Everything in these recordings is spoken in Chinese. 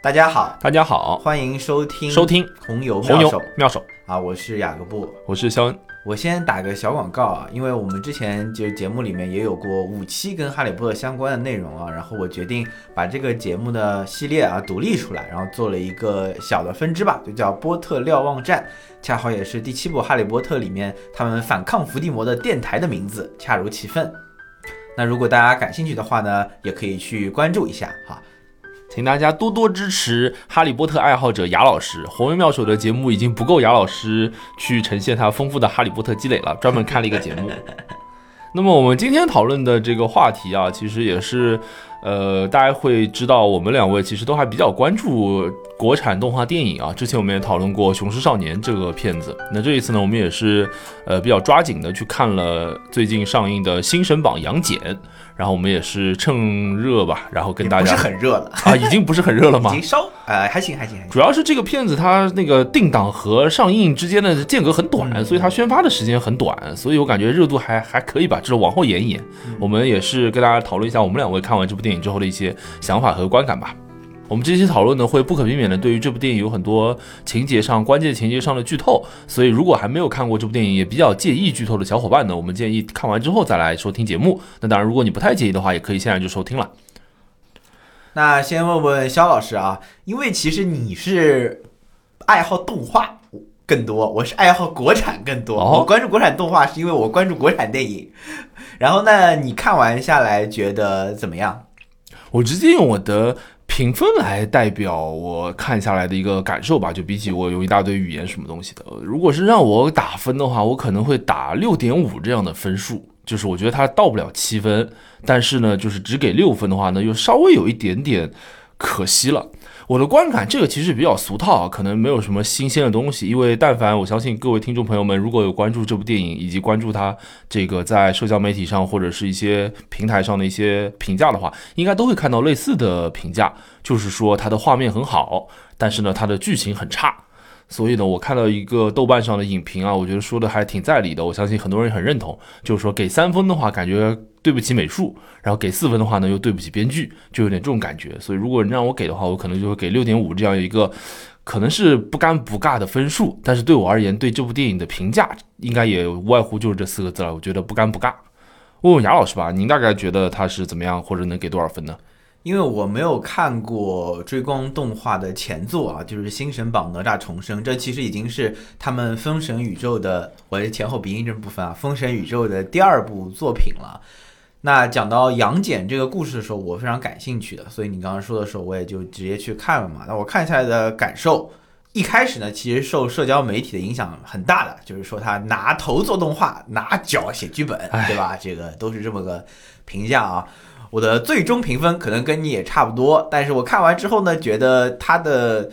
大家好，大家好，欢迎收听收听红油红油妙手妙手，啊，我是雅各布。我是肖恩。我先打个小广告啊，因为我们之前就是节目里面也有过五期跟哈利波特相关的内容啊，然后我决定把这个节目的系列啊独立出来，然后做了一个小的分支吧，就叫波特瞭望站，恰好也是第七部哈利波特里面他们反抗伏地魔的电台的名字，恰如其分。那如果大家感兴趣的话呢，也可以去关注一下哈。请大家多多支持哈利波特爱好者雅老师。红云妙手的节目已经不够雅老师去呈现他丰富的哈利波特积累了，专门开了一个节目。那么我们今天讨论的这个话题啊，其实也是，呃，大家会知道我们两位其实都还比较关注国产动画电影啊。之前我们也讨论过《雄狮少年》这个片子，那这一次呢，我们也是呃比较抓紧的去看了最近上映的《新神榜杨戬》。然后我们也是趁热吧，然后跟大家 不是很热了啊，已经不是很热了吗？已经稍呃还行还行还行。主要是这个片子它那个定档和上映之间的间隔很短，嗯所以它宣发的时间很短，所以我感觉热度还还可以吧，就是往后延一延。嗯我们也是跟大家讨论一下我们两位看完这部电影之后的一些想法和观感吧。我们这期讨论呢，会不可避免的对于这部电影有很多情节上、关键情节上的剧透，所以如果还没有看过这部电影，也比较介意剧透的小伙伴呢，我们建议看完之后再来收听节目。那当然，如果你不太介意的话，也可以现在就收听了。那先问问肖老师啊，因为其实你是爱好动画更多，我是爱好国产更多。哦我关注国产动画是因为我关注国产电影。然后那你看完下来觉得怎么样？我直接用我的评分来代表我看下来的一个感受吧，就比起我有一大堆语言什么东西的，如果是让我打分的话，我可能会打六点五这样的分数，就是我觉得它到不了七分，但是呢，就是只给六分的话呢，又稍微有一点点可惜了。我的观感，这个其实比较俗套啊，可能没有什么新鲜的东西。因为但凡我相信各位听众朋友们，如果有关注这部电影，以及关注它这个在社交媒体上或者是一些平台上的一些评价的话，应该都会看到类似的评价，就是说它的画面很好，但是呢，它的剧情很差。所以呢，我看到一个豆瓣上的影评啊，我觉得说的还挺在理的，我相信很多人也很认同，就是说给三分的话，感觉对不起美术，然后给四分的话呢，又对不起编剧，就有点这种感觉。所以如果你让我给的话，我可能就会给六点五这样一个，可能是不尴不尬的分数。但是对我而言，对这部电影的评价应该也无外乎就是这四个字了，我觉得不尴不尬。问问雅老师吧，您大概觉得他是怎么样，或者能给多少分呢？因为我没有看过追光动画的前作啊，就是《新神榜哪吒重生》，这其实已经是他们封神宇宙的，我的前后鼻音这部分啊，封神宇宙的第二部作品了。那讲到杨戬这个故事的时候，我非常感兴趣的，所以你刚刚说的时候，我也就直接去看了嘛。那我看下来的感受，一开始呢，其实受社交媒体的影响很大的，就是说他拿头做动画，拿脚写剧本，哎对吧？这个都是这么个评价啊。我的最终评分可能跟你也差不多，但是我看完之后呢，觉得它的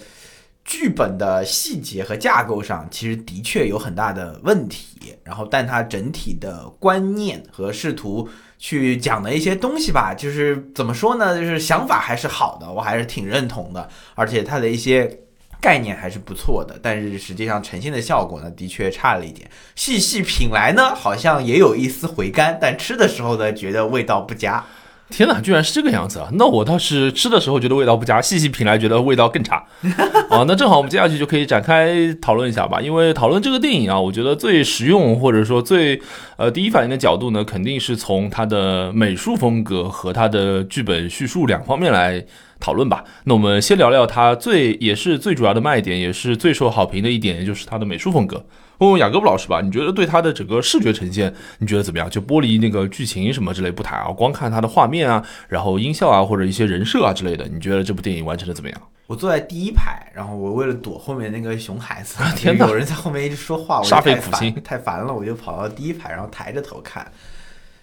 剧本的细节和架构上其实的确有很大的问题，然后但它整体的观念和试图去讲的一些东西吧，就是怎么说呢，就是想法还是好的，我还是挺认同的，而且它的一些。概念还是不错的，但是实际上呈现的效果呢，的确差了一点。细细品来呢，好像也有一丝回甘，但吃的时候呢，觉得味道不佳。天哪，居然是这个样子啊！那我倒是吃的时候觉得味道不佳，细细品来觉得味道更差。啊，那正好我们接下去就可以展开讨论一下吧。因为讨论这个电影啊，我觉得最实用或者说最呃第一反应的角度呢，肯定是从它的美术风格和它的剧本叙述两方面来讨论吧。那我们先聊聊它最也是最主要的卖点，也是最受好评的一点，也就是它的美术风格。问问雅各布老师吧，你觉得对它的整个视觉呈现，你觉得怎么样？就剥离那个剧情什么之类不谈啊，光看它的画面啊，然后音效啊，或者一些人设啊之类的，你觉得这部电影完成的怎么样？我坐在第一排，然后我为了躲后面那个熊孩子，天 哪有人在后面一直说话，煞费苦心太烦了，我就跑到第一排，然后抬着头看。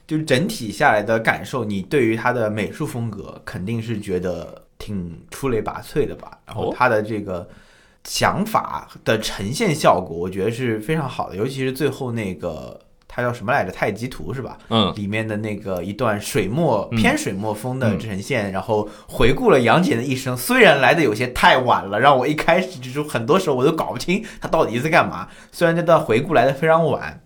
就整体下来的感受，你对于它的美术风格肯定是觉得挺出类拔萃的吧？然后哦它的这个想法的呈现效果，我觉得是非常好的，尤其是最后那个它叫什么来着？太极图是吧？嗯，里面的那个一段水墨嗯偏水墨风的呈现，然后回顾了杨戬的一生，虽然来的有些太晚了，让我一开始就是很多时候我都搞不清他到底在干嘛。虽然这段回顾来的非常晚，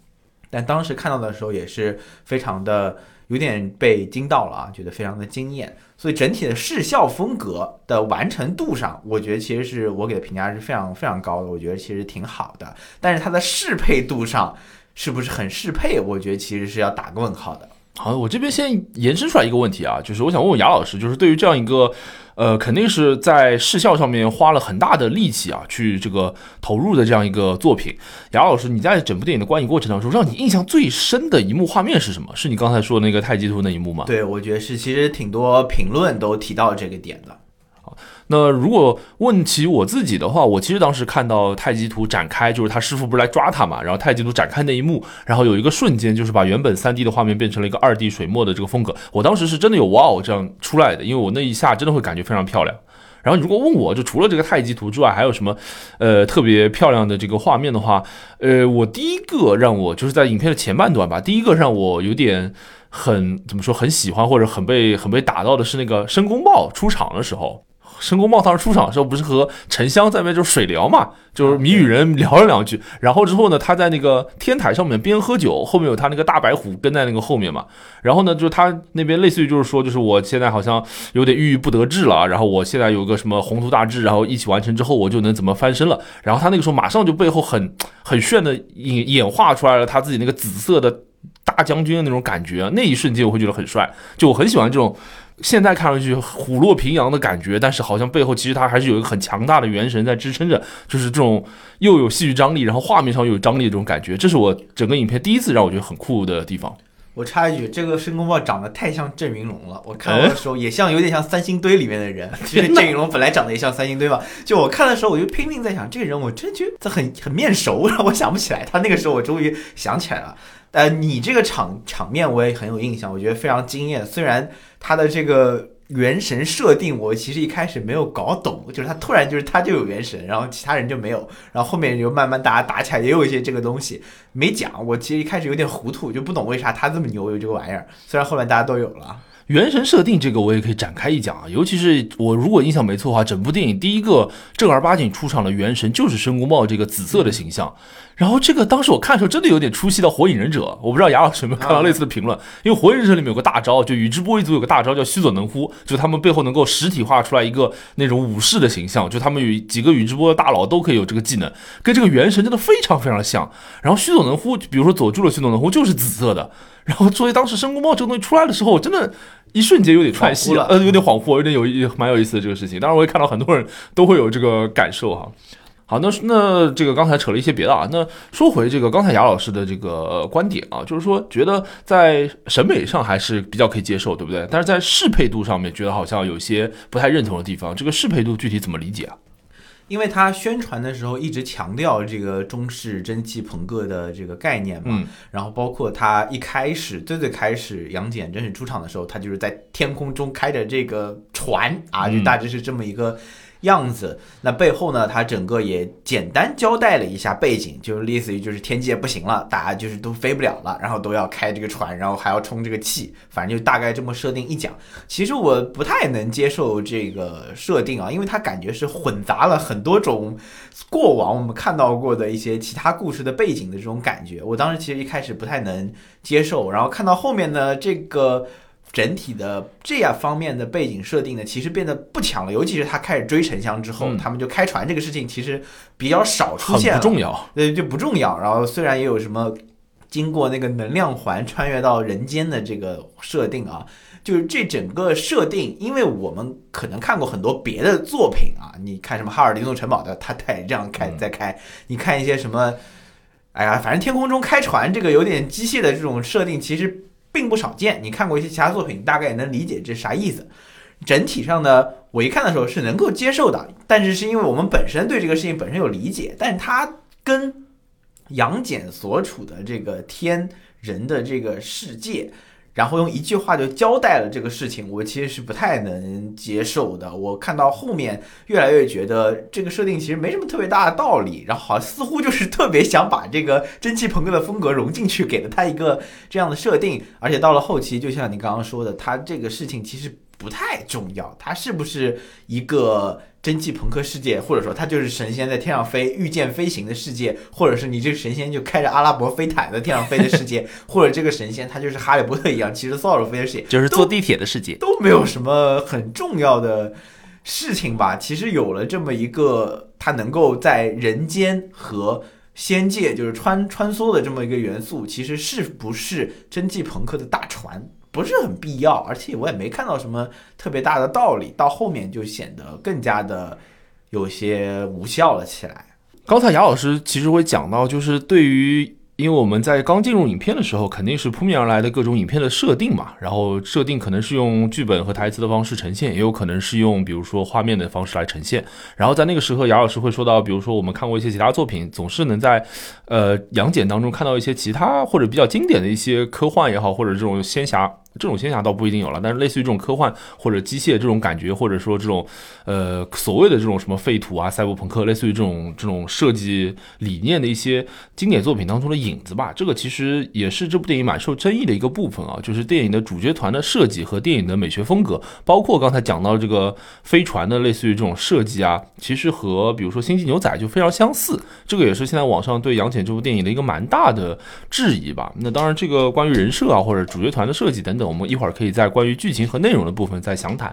但当时看到的时候也是非常的有点被惊到了啊，觉得非常的惊艳。所以整体的视效风格的完成度上，我觉得其实是我给的评价是非常非常高的，我觉得其实挺好的。但是它的适配度上是不是很适配？我觉得其实是要打个问号的。好，我这边先延伸出来一个问题啊，就是我想问问雅老师，就是对于这样一个，呃，肯定是在视效上面花了很大的力气啊，去这个投入的这样一个作品，雅老师，你在整部电影的观影过程当中，让你印象最深的一幕画面是什么？是你刚才说那个太极图那一幕吗？对，我觉得是，其实挺多评论都提到这个点的。那如果问起我自己的话，我其实当时看到太极图展开，就是他师傅不是来抓他嘛，然后太极图展开那一幕，然后有一个瞬间，就是把原本三 D 的画面变成了一个二 D 水墨的这个风格，我当时是真的有哇哦这样出来的，因为我那一下真的会感觉非常漂亮。然后如果问我就除了这个太极图之外，还有什么呃特别漂亮的这个画面的话，呃，我第一个让我就是在影片的前半段吧，第一个让我有点很怎么说很喜欢或者很被很被打到的是那个申公豹出场的时候。申公豹当时出场的时候，不是和沉香在那就是水聊嘛，就是谜语人聊了两句，然后之后呢，他在那个天台上面边喝酒，后面有他那个大白虎跟在那个后面嘛，然后呢，就是他那边类似于就是说，就是我现在好像有点郁郁不得志了，然后我现在有个什么宏图大志，然后一起完成之后，我就能怎么翻身了，然后他那个时候马上就背后很很炫的演演化出来了他自己那个紫色的大将军的那种感觉，那一瞬间我会觉得很帅，就我很喜欢这种。现在看上去虎落平阳的感觉，但是好像背后其实它还是有一个很强大的元神在支撑着，就是这种又有戏剧张力，然后画面上又有张力的这种感觉，这是我整个影片第一次让我觉得很酷的地方。我插一句，这个申公豹长得太像郑云龙了，我看的时候也像有点像三星堆里面的人。其实郑云龙本来长得也像三星堆嘛，就我看的时候我就拼命在想，这个人我真觉得很很面熟，让我想不起来。他那个时候我终于想起来了。呃，你这个场场面我也很有印象，我觉得非常惊艳。虽然他的这个元神设定，我其实一开始没有搞懂，就是他突然就是他就有元神，然后其他人就没有，然后后面就慢慢大家打起来，也有一些这个东西没讲。我其实一开始有点糊涂，就不懂为啥他这么牛有这个玩意儿。虽然后面大家都有了。元神设定这个我也可以展开一讲啊，尤其是我如果印象没错的话，整部电影第一个正儿八经出场的元神就是申公豹这个紫色的形象。然后这个当时我看的时候真的有点出戏到火影忍者，我不知道雅老师有没有看到类似的评论，因为火影忍者里面有个大招，就宇智波一族有个大招叫须佐能乎，就他们背后能够实体化出来一个那种武士的形象，就他们与几个宇智波的大佬都可以有这个技能，跟这个元神真的非常非常像。然后须佐能乎，比如说佐助的须佐能乎就是紫色的。然后作为当时申公豹这个东西出来的时候，我真的。一瞬间有点串戏了，呃，有点恍惚，有点有意，蛮有意思的这个事情。当然，我也看到很多人都会有这个感受哈。好，那那这个刚才扯了一些别的啊。那说回这个刚才雅老师的这个观点啊，就是说觉得在审美上还是比较可以接受，对不对？但是在适配度上面，觉得好像有些不太认同的地方。这个适配度具体怎么理解啊？因为他宣传的时候一直强调这个中式蒸汽朋克的这个概念嘛，然后包括他一开始最最开始杨戬真是出场的时候，他就是在天空中开着这个船啊，就大致是这么一个。样子，那背后呢？他整个也简单交代了一下背景，就是类似于就是天界不行了，大家就是都飞不了了，然后都要开这个船，然后还要充这个气，反正就大概这么设定一讲。其实我不太能接受这个设定啊，因为它感觉是混杂了很多种过往我们看到过的一些其他故事的背景的这种感觉。我当时其实一开始不太能接受，然后看到后面呢，这个。整体的这样方面的背景设定呢，其实变得不强了。尤其是他开始追沉香之后，他们就开船这个事情其实比较少出现，不重要，对，就不重要。然后虽然也有什么经过那个能量环穿越到人间的这个设定啊，就是这整个设定，因为我们可能看过很多别的作品啊，你看什么哈尔林诺城堡的，他他也这样开在开，你看一些什么，哎呀，反正天空中开船这个有点机械的这种设定，其实。并不少见，你看过一些其他作品，大概也能理解这啥意思。整体上呢，我一看的时候是能够接受的，但是是因为我们本身对这个事情本身有理解，但它跟杨戬所处的这个天人的这个世界。然后用一句话就交代了这个事情，我其实是不太能接受的。我看到后面越来越觉得这个设定其实没什么特别大的道理，然后好像似乎就是特别想把这个蒸汽朋克的风格融进去，给了他一个这样的设定。而且到了后期，就像你刚刚说的，他这个事情其实不太重要，他是不是一个。蒸汽朋克世界，或者说它就是神仙在天上飞、御剑飞行的世界，或者是你这个神仙就开着阿拉伯飞毯在天上飞的世界，或者这个神仙他就是哈利波特一样骑着扫帚飞的世界，就是坐地铁的世界，都没有什么很重要的事情吧。其实有了这么一个，它能够在人间和仙界就是穿穿梭的这么一个元素，其实是不是蒸汽朋克的大船？不是很必要，而且我也没看到什么特别大的道理，到后面就显得更加的有些无效了起来。刚才雅老师其实会讲到，就是对于。因为我们在刚进入影片的时候，肯定是扑面而来的各种影片的设定嘛，然后设定可能是用剧本和台词的方式呈现，也有可能是用比如说画面的方式来呈现。然后在那个时候，姚老师会说到，比如说我们看过一些其他作品，总是能在呃杨戬当中看到一些其他或者比较经典的一些科幻也好，或者这种仙侠。这种仙侠倒不一定有了，但是类似于这种科幻或者机械这种感觉，或者说这种呃所谓的这种什么废土啊、赛博朋克，类似于这种这种设计理念的一些经典作品当中的影子吧。这个其实也是这部电影蛮受争议的一个部分啊，就是电影的主角团的设计和电影的美学风格，包括刚才讲到这个飞船的类似于这种设计啊，其实和比如说《星际牛仔》就非常相似。这个也是现在网上对杨戬这部电影的一个蛮大的质疑吧。那当然，这个关于人设啊或者主角团的设计等等。我们一会儿可以在关于剧情和内容的部分再详谈，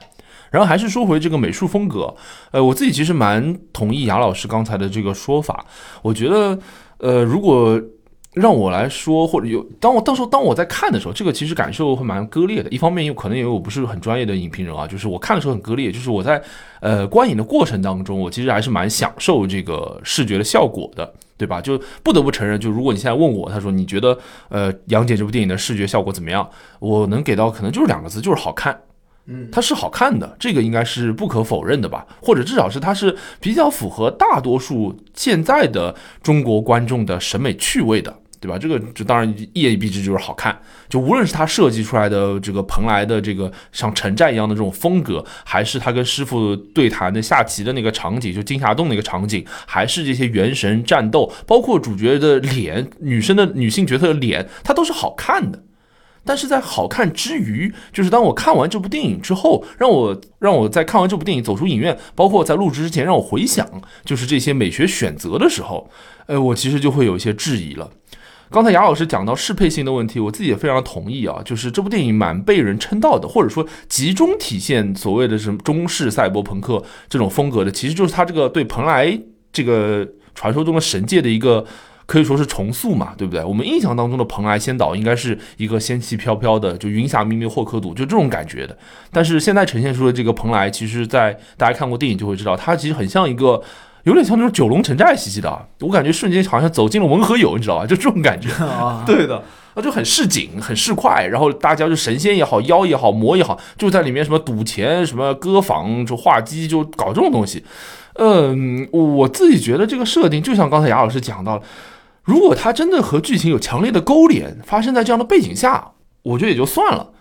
然后还是说回这个美术风格，呃，我自己其实蛮同意雅老师刚才的这个说法，我觉得，呃，如果让我来说，或者有当我到时候当我在看的时候，这个其实感受会蛮割裂的。一方面有可能因为我不是很专业的影评人啊，就是我看的时候很割裂，就是我在呃观影的过程当中，我其实还是蛮享受这个视觉的效果的。对吧？就不得不承认，就如果你现在问我，他说你觉得呃《杨戬》这部电影的视觉效果怎么样？我能给到可能就是两个字，就是好看。嗯，它是好看的，这个应该是不可否认的吧？或者至少是它是比较符合大多数现在的中国观众的审美趣味的。对吧？这个这当然一言以蔽之就是好看。就无论是他设计出来的这个蓬莱的这个像城寨一样的这种风格，还是他跟师傅对谈的下棋的那个场景，就金霞洞那个场景，还是这些元神战斗，包括主角的脸、女生的女性角色的脸，它都是好看的。但是在好看之余，就是当我看完这部电影之后，让我让我在看完这部电影走出影院，包括在录制之前让我回想，就是这些美学选择的时候，呃，我其实就会有一些质疑了。刚才雅老师讲到适配性的问题，我自己也非常同意啊。就是这部电影蛮被人称道的，或者说集中体现所谓的什么中式赛博朋克这种风格的，其实就是他这个对蓬莱这个传说中的神界的一个可以说是重塑嘛，对不对？我们印象当中的蓬莱仙岛应该是一个仙气飘飘的，就云霞密密霍克堵，就这种感觉的。但是现在呈现出的这个蓬莱，其实在大家看过电影就会知道，它其实很像一个。有点像那种九龙城寨兮兮的，我感觉瞬间好像走进了文和友，你知道吧？就这种感觉。对的，那，就很市井，很市侩。然后大家就神仙也好，妖也好，魔也好，就在里面什么赌钱，什么歌房，就画鸡，就搞这种东西。嗯，我自己觉得这个设定，就像刚才雅老师讲到了，如果它真的和剧情有强烈的勾连，发生在这样的背景下，我觉得也就算了。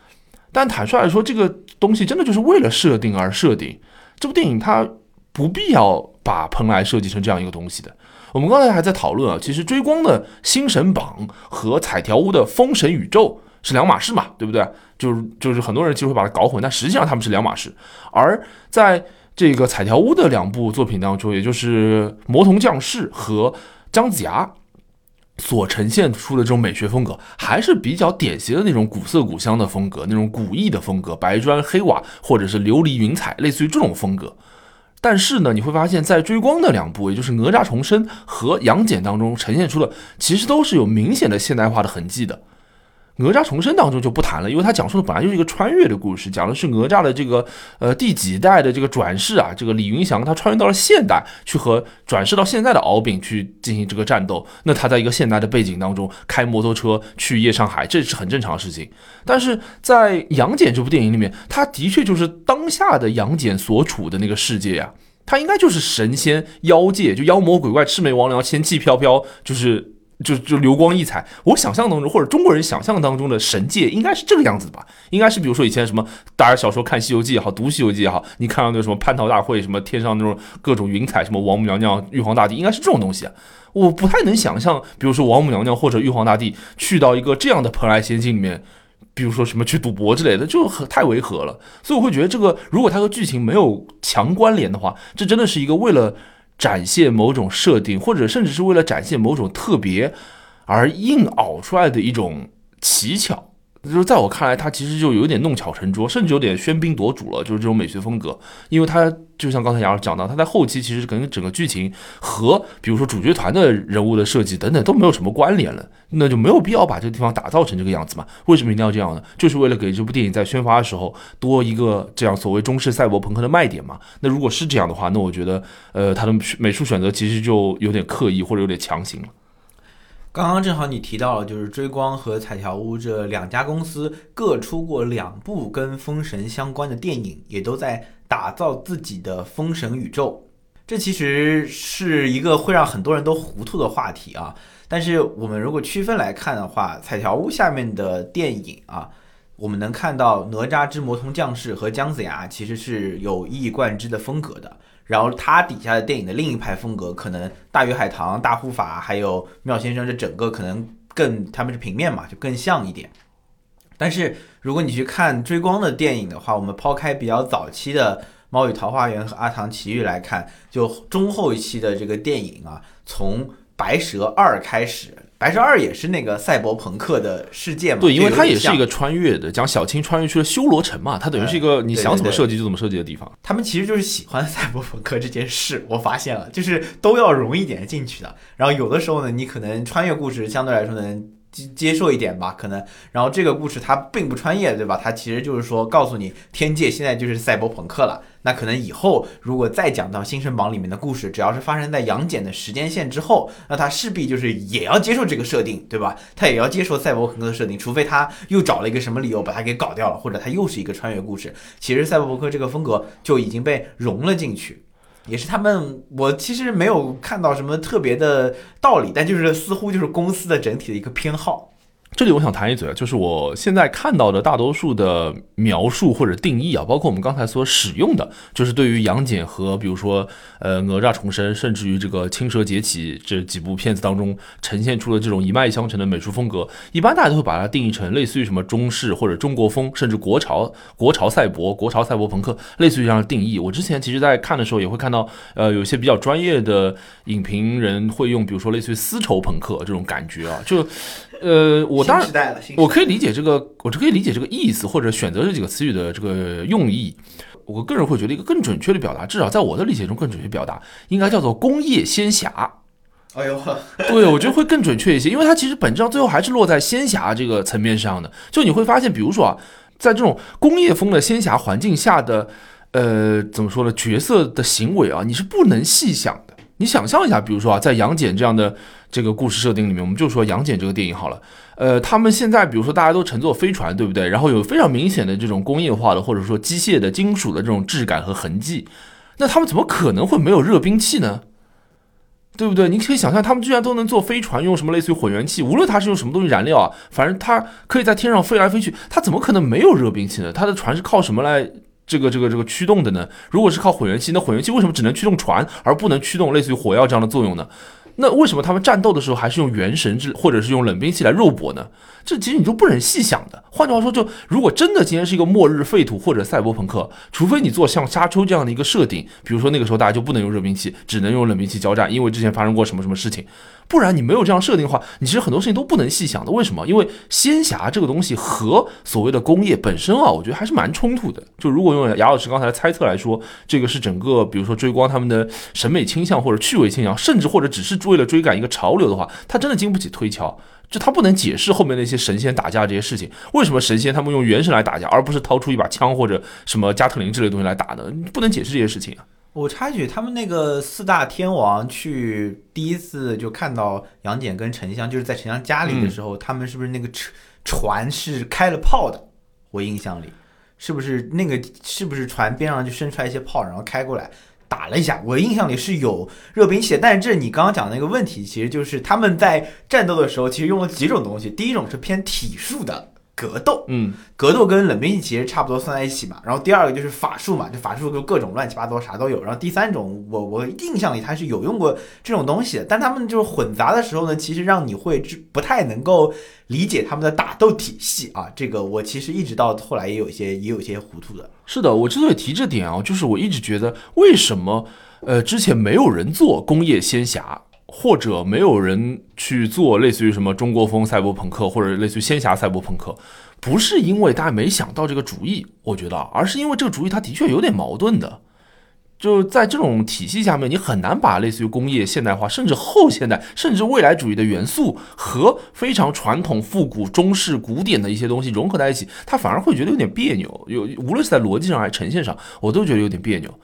但坦率来说，这个东西真的就是为了设定而设定。这部电影它不必要。把蓬莱设计成这样一个东西的，我们刚才还在讨论啊，其实追光的星神榜和彩条屋的封神宇宙是两码事嘛，对不对？就是就是很多人其实会把它搞混，但实际上他们是两码事。而在这个彩条屋的两部作品当中，也就是魔童降世和姜子牙所呈现出的这种美学风格，还是比较典型的那种古色古香的风格，那种古意的风格，白砖黑瓦或者是琉璃云彩，类似于这种风格。但是呢，你会发现在追光的两部，也就是哪吒重生和杨戬当中呈现出的，其实都是有明显的现代化的痕迹的。哪吒重生当中就不谈了，因为他讲述的本来就是一个穿越的故事，讲的是哪吒的这个呃第几代的这个转世啊，这个李云祥他穿越到了现代去和转世到现在的敖丙去进行这个战斗。那他在一个现代的背景当中开摩托车去夜上海，这是很正常的事情。但是在杨戬这部电影里面，他的确就是当下的杨戬所处的那个世界呀，他应该就是神仙妖界，就妖魔鬼怪、魑魅魍魉、仙气飘飘，就是。就就流光溢彩，我想象当中或者中国人想象当中的神界应该是这个样子吧？应该是比如说以前什么大家小时候看《西游记》也好，读《西游记》也好，你看到那什么蟠桃大会，什么天上那种各种云彩，什么王母娘娘、玉皇大帝，应该是这种东西啊。我不太能想象，比如说王母娘娘或者玉皇大帝去到一个这样的蓬莱仙境里面比如说什么去赌博之类的，就很太违和了。所以我会觉得这个，如果它和剧情没有强关联的话，这真的是一个为了展现某种设定，或者甚至是为了展现某种特别而硬熬出来的一种奇巧。就是在我看来，它其实就有点弄巧成拙，甚至有点喧宾夺主了。就是这种美学风格，因为它就像刚才杨老师讲到，它在后期其实跟整个剧情和比如说主角团的人物的设计等等都没有什么关联了，那就没有必要把这个地方打造成这个样子嘛？为什么一定要这样呢？就是为了给这部电影在宣发的时候多一个这样所谓中式赛博朋克的卖点嘛？那如果是这样的话，那我觉得，呃，它的美术选择其实就有点刻意或者有点强行了。刚刚正好你提到了，就是追光和彩条屋这两家公司各出过两部跟封神相关的电影，也都在打造自己的封神宇宙。这其实是一个会让很多人都糊涂的话题啊。但是我们如果区分来看的话，彩条屋下面的电影啊，我们能看到哪吒之魔童降世和姜子牙其实是有一以贯之的风格的。然后它底下的电影的另一派风格，可能大鱼海棠、大护法还有妙先生，这整个可能更他们是平面嘛，就更像一点。但是如果你去看追光的电影的话，我们抛开比较早期的《猫与桃花源》和《阿唐奇遇》来看，就中后期的这个电影啊，从《白蛇二》开始。白蛇二也是那个赛博朋克的世界嘛？对，因为它也是一个。穿越的，讲小青穿越去了修罗城嘛，它等于是一个你想怎么设计就怎么设计的地方。他们其实就是喜欢赛博朋克这件事，我发现了，就是都要融一点进去的。然后有的时候呢，你可能穿越故事相对来说能接接受一点吧，可能。然后这个故事它并不穿越，对吧？它其实就是说告诉你，天界现在就是赛博朋克了。那可能以后如果再讲到《新生榜》里面的故事，只要是发生在杨戬的时间线之后，那他势必就是也要接受这个设定，对吧？他也要接受赛博朋克的设定，除非他又找了一个什么理由把它给搞掉了，或者他又是一个穿越故事。其实赛博朋克这个风格就已经被融了进去，也是他们我其实没有看到什么特别的道理，但就是似乎就是公司的整体的一个偏好。这里我想谈一嘴啊，就是我现在看到的大多数的描述或者定义啊，包括我们刚才所使用的，就是对于杨戬和比如说呃哪吒重生，甚至于这个青蛇劫起这几部片子当中呈现出的这种一脉相承的美术风格，一般大家都会把它定义成类似于什么中式或者中国风，甚至国潮国潮赛博、国潮赛博朋克，类似于这样的定义。我之前其实在看的时候也会看到，呃，有些比较专业的影评人会用，比如说类似于丝绸朋克这种感觉啊，就。呃，我当然，我可以理解这个，我是可以理解这个意思，或者选择这几个词语的这个用意。我个人会觉得一个更准确的表达，至少在我的理解中更准确表达，应该叫做工业仙侠。哎呦，对我觉得会更准确一些，因为它其实本质上最后还是落在仙侠这个层面上的。就你会发现，比如说啊，在这种工业风的仙侠环境下的，呃，怎么说呢，角色的行为啊，你是不能细想的。你想象一下，比如说啊，在杨戬这样的这个故事设定里面，我们就说杨戬这个电影好了。呃，他们现在比如说大家都乘坐飞船，对不对？然后有非常明显的这种工业化的或者说机械的金属的这种质感和痕迹，那他们怎么可能会没有热兵器呢？对不对？你可以想象，他们居然都能坐飞船，用什么类似于混元器，无论它是用什么东西燃料啊，反正它可以在天上飞来飞去，它怎么可能没有热兵器呢？它的船是靠什么来？这个这个这个驱动的呢？如果是靠混元器，那混元器为什么只能驱动船，而不能驱动类似于火药这样的作用呢？那为什么他们战斗的时候还是用元神之或者是用冷兵器来肉搏呢？这其实你就不忍细想的。换句话说，就如果真的今天是一个末日废土或者赛博朋克，除非你做像沙丘这样的一个设定，比如说那个时候大家就不能用热兵器，只能用冷兵器交战，因为之前发生过什么什么事情。不然你没有这样设定的话，你其实很多事情都不能细想的。为什么？因为仙侠这个东西和所谓的工业本身啊，我觉得还是蛮冲突的。就如果用雅老师刚才的猜测来说，这个是整个比如说追光他们的审美倾向或者趣味倾向，甚至或者只是为了追赶一个潮流的话，它真的经不起推敲。就它不能解释后面那些神仙打架这些事情。为什么神仙他们用元神来打架，而不是掏出一把枪或者什么加特林之类东西来打呢？不能解释这些事情啊。我插一句，他们那个四大天王去第一次就看到杨戬跟沉香，就是在沉香家里的时候，他们是不是那个车船是开了炮的？我印象里，是不是那个是不是船边上就伸出来一些炮，然后开过来打了一下？我印象里是有热兵器，但是这你刚刚讲的那个问题，其实就是他们在战斗的时候，其实用了几种东西。第一种是偏体术的。格斗，嗯，格斗跟冷兵器其实差不多算在一起嘛。然后第二个就是法术嘛，就法术就各种乱七八糟啥都有。然后第三种，我我印象里他是有用过这种东西的，但他们就是混杂的时候呢，其实让你会不太能够理解他们的打斗体系啊。这个我其实一直到后来也有一些也有一些糊涂的。是的，我之所以提这点啊，就是我一直觉得为什么呃之前没有人做工业仙侠。或者没有人去做类似于什么中国风赛博朋克，或者类似于仙侠赛博朋克，不是因为大家没想到这个主意，我觉得，而是因为这个主意它的确有点矛盾的。就在这种体系下面，你很难把类似于工业现代化，甚至后现代，甚至未来主义的元素和非常传统复古中式古典的一些东西融合在一起，它反而会觉得有点别扭。有无论是在逻辑上还是呈现上，我都觉得有点别扭。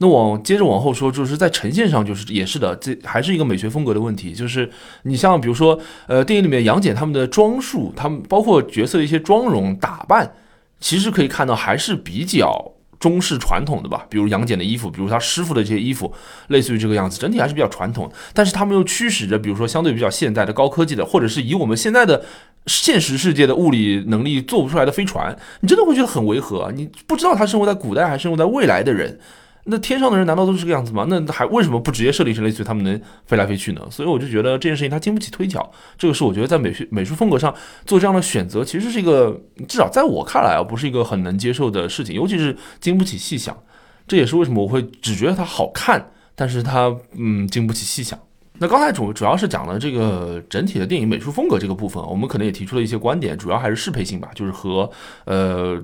那往接着往后说，就是在呈现上，就是也是的，这还是一个美学风格的问题。就是你像比如说，呃，电影里面杨戬他们的装束，他们包括角色的一些妆容打扮，其实可以看到还是比较中式传统的吧。比如杨戬的衣服，比如他师傅的这些衣服，类似于这个样子，整体还是比较传统。但是他们又驱使着，比如说相对比较现代的高科技的，或者是以我们现在的现实世界的物理能力做不出来的飞船，你真的会觉得很违和。你不知道他生活在古代还是生活在未来的人。那天上的人难道都是这个样子吗？那还为什么不直接设定成类似于他们能飞来飞去呢？所以我就觉得这件事情它经不起推敲。这个是我觉得在美学美术风格上做这样的选择，其实是一个至少在我看来啊，不是一个很能接受的事情，尤其是经不起细想。这也是为什么我会只觉得它好看，但是它嗯经不起细想。那刚才主主要是讲了这个整体的电影美术风格这个部分，我们可能也提出了一些观点，主要还是适配性吧，就是和呃。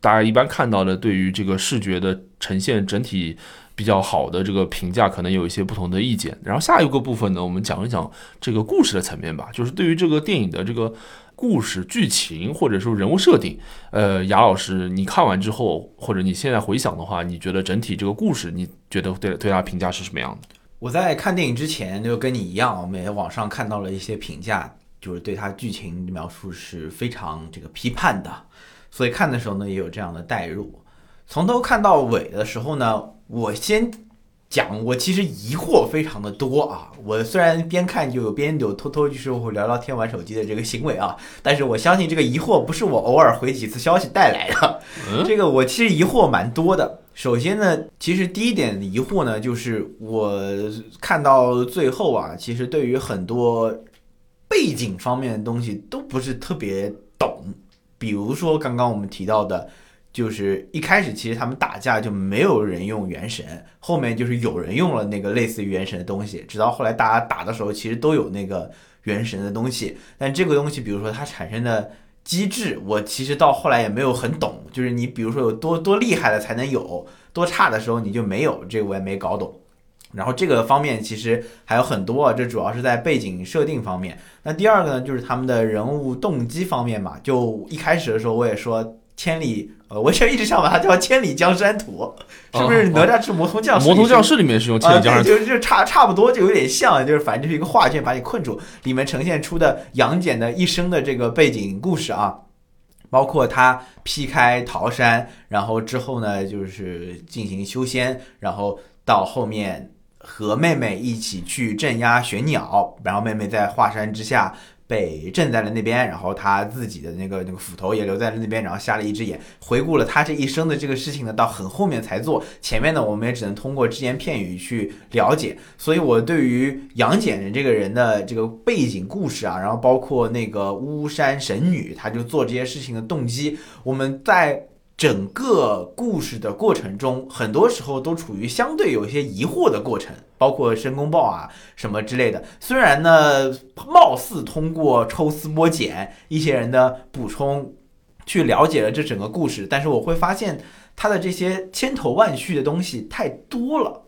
大家一般看到的对于这个视觉的呈现整体比较好的这个评价，可能有一些不同的意见。然后下一个部分呢，我们讲一讲这个故事的层面吧，就是对于这个电影的这个故事剧情或者说人物设定，呃，雅老师，你看完之后或者你现在回想的话，你觉得整体这个故事，你觉得对对他评价是什么样的？我在看电影之前就跟你一样，我们也网上看到了一些评价，就是对他剧情描述是非常这个批判的。所以看的时候呢，也有这样的代入。从头看到尾的时候呢，我先讲，我其实疑惑非常的多啊。我虽然边看就有边有偷偷就是会聊聊天、玩手机的这个行为啊，但是我相信这个疑惑不是我偶尔回几次消息带来的。这个我其实疑惑蛮多的。首先呢，其实第一点疑惑呢，就是我看到最后啊，其实对于很多背景方面的东西都不是特别懂。比如说刚刚我们提到的，就是一开始其实他们打架就没有人用元神，后面就是有人用了那个类似于元神的东西，直到后来大家打的时候其实都有那个元神的东西，但这个东西比如说它产生的机制，我其实到后来也没有很懂，就是你比如说有多多厉害的才能有，多差的时候你就没有，这个我也没搞懂。然后这个方面其实还有很多啊，这主要是在背景设定方面。那第二个呢，就是他们的人物动机方面嘛。就一开始的时候我也说，千里，呃，我现在一直想把它叫《千里江山图》，是不是哪吒之魔童降世？魔童降世里面是用千里江山图，就就差差不多，就有点像，就是反正就是一个画卷把你困住，里面呈现出的杨戬的一生的这个背景故事啊，包括他劈开桃山，然后之后呢，就是进行修仙，然后到后面。和妹妹一起去镇压玄鸟，然后妹妹在华山之下被镇在了那边，然后他自己的那个那个斧头也留在了那边，然后瞎了一只眼。回顾了他这一生的这个事情呢，到很后面才做，前面呢我们也只能通过只言片语去了解。所以我对于杨戬人这个人的这个背景故事啊，然后包括那个巫山神女，他就做这些事情的动机，我们在。整个故事的过程中，很多时候都处于相对有一些疑惑的过程，包括申公豹啊什么之类的。虽然呢，貌似通过抽丝剥茧一些人的补充，去了解了这整个故事，但是我会发现他的这些千头万绪的东西太多了，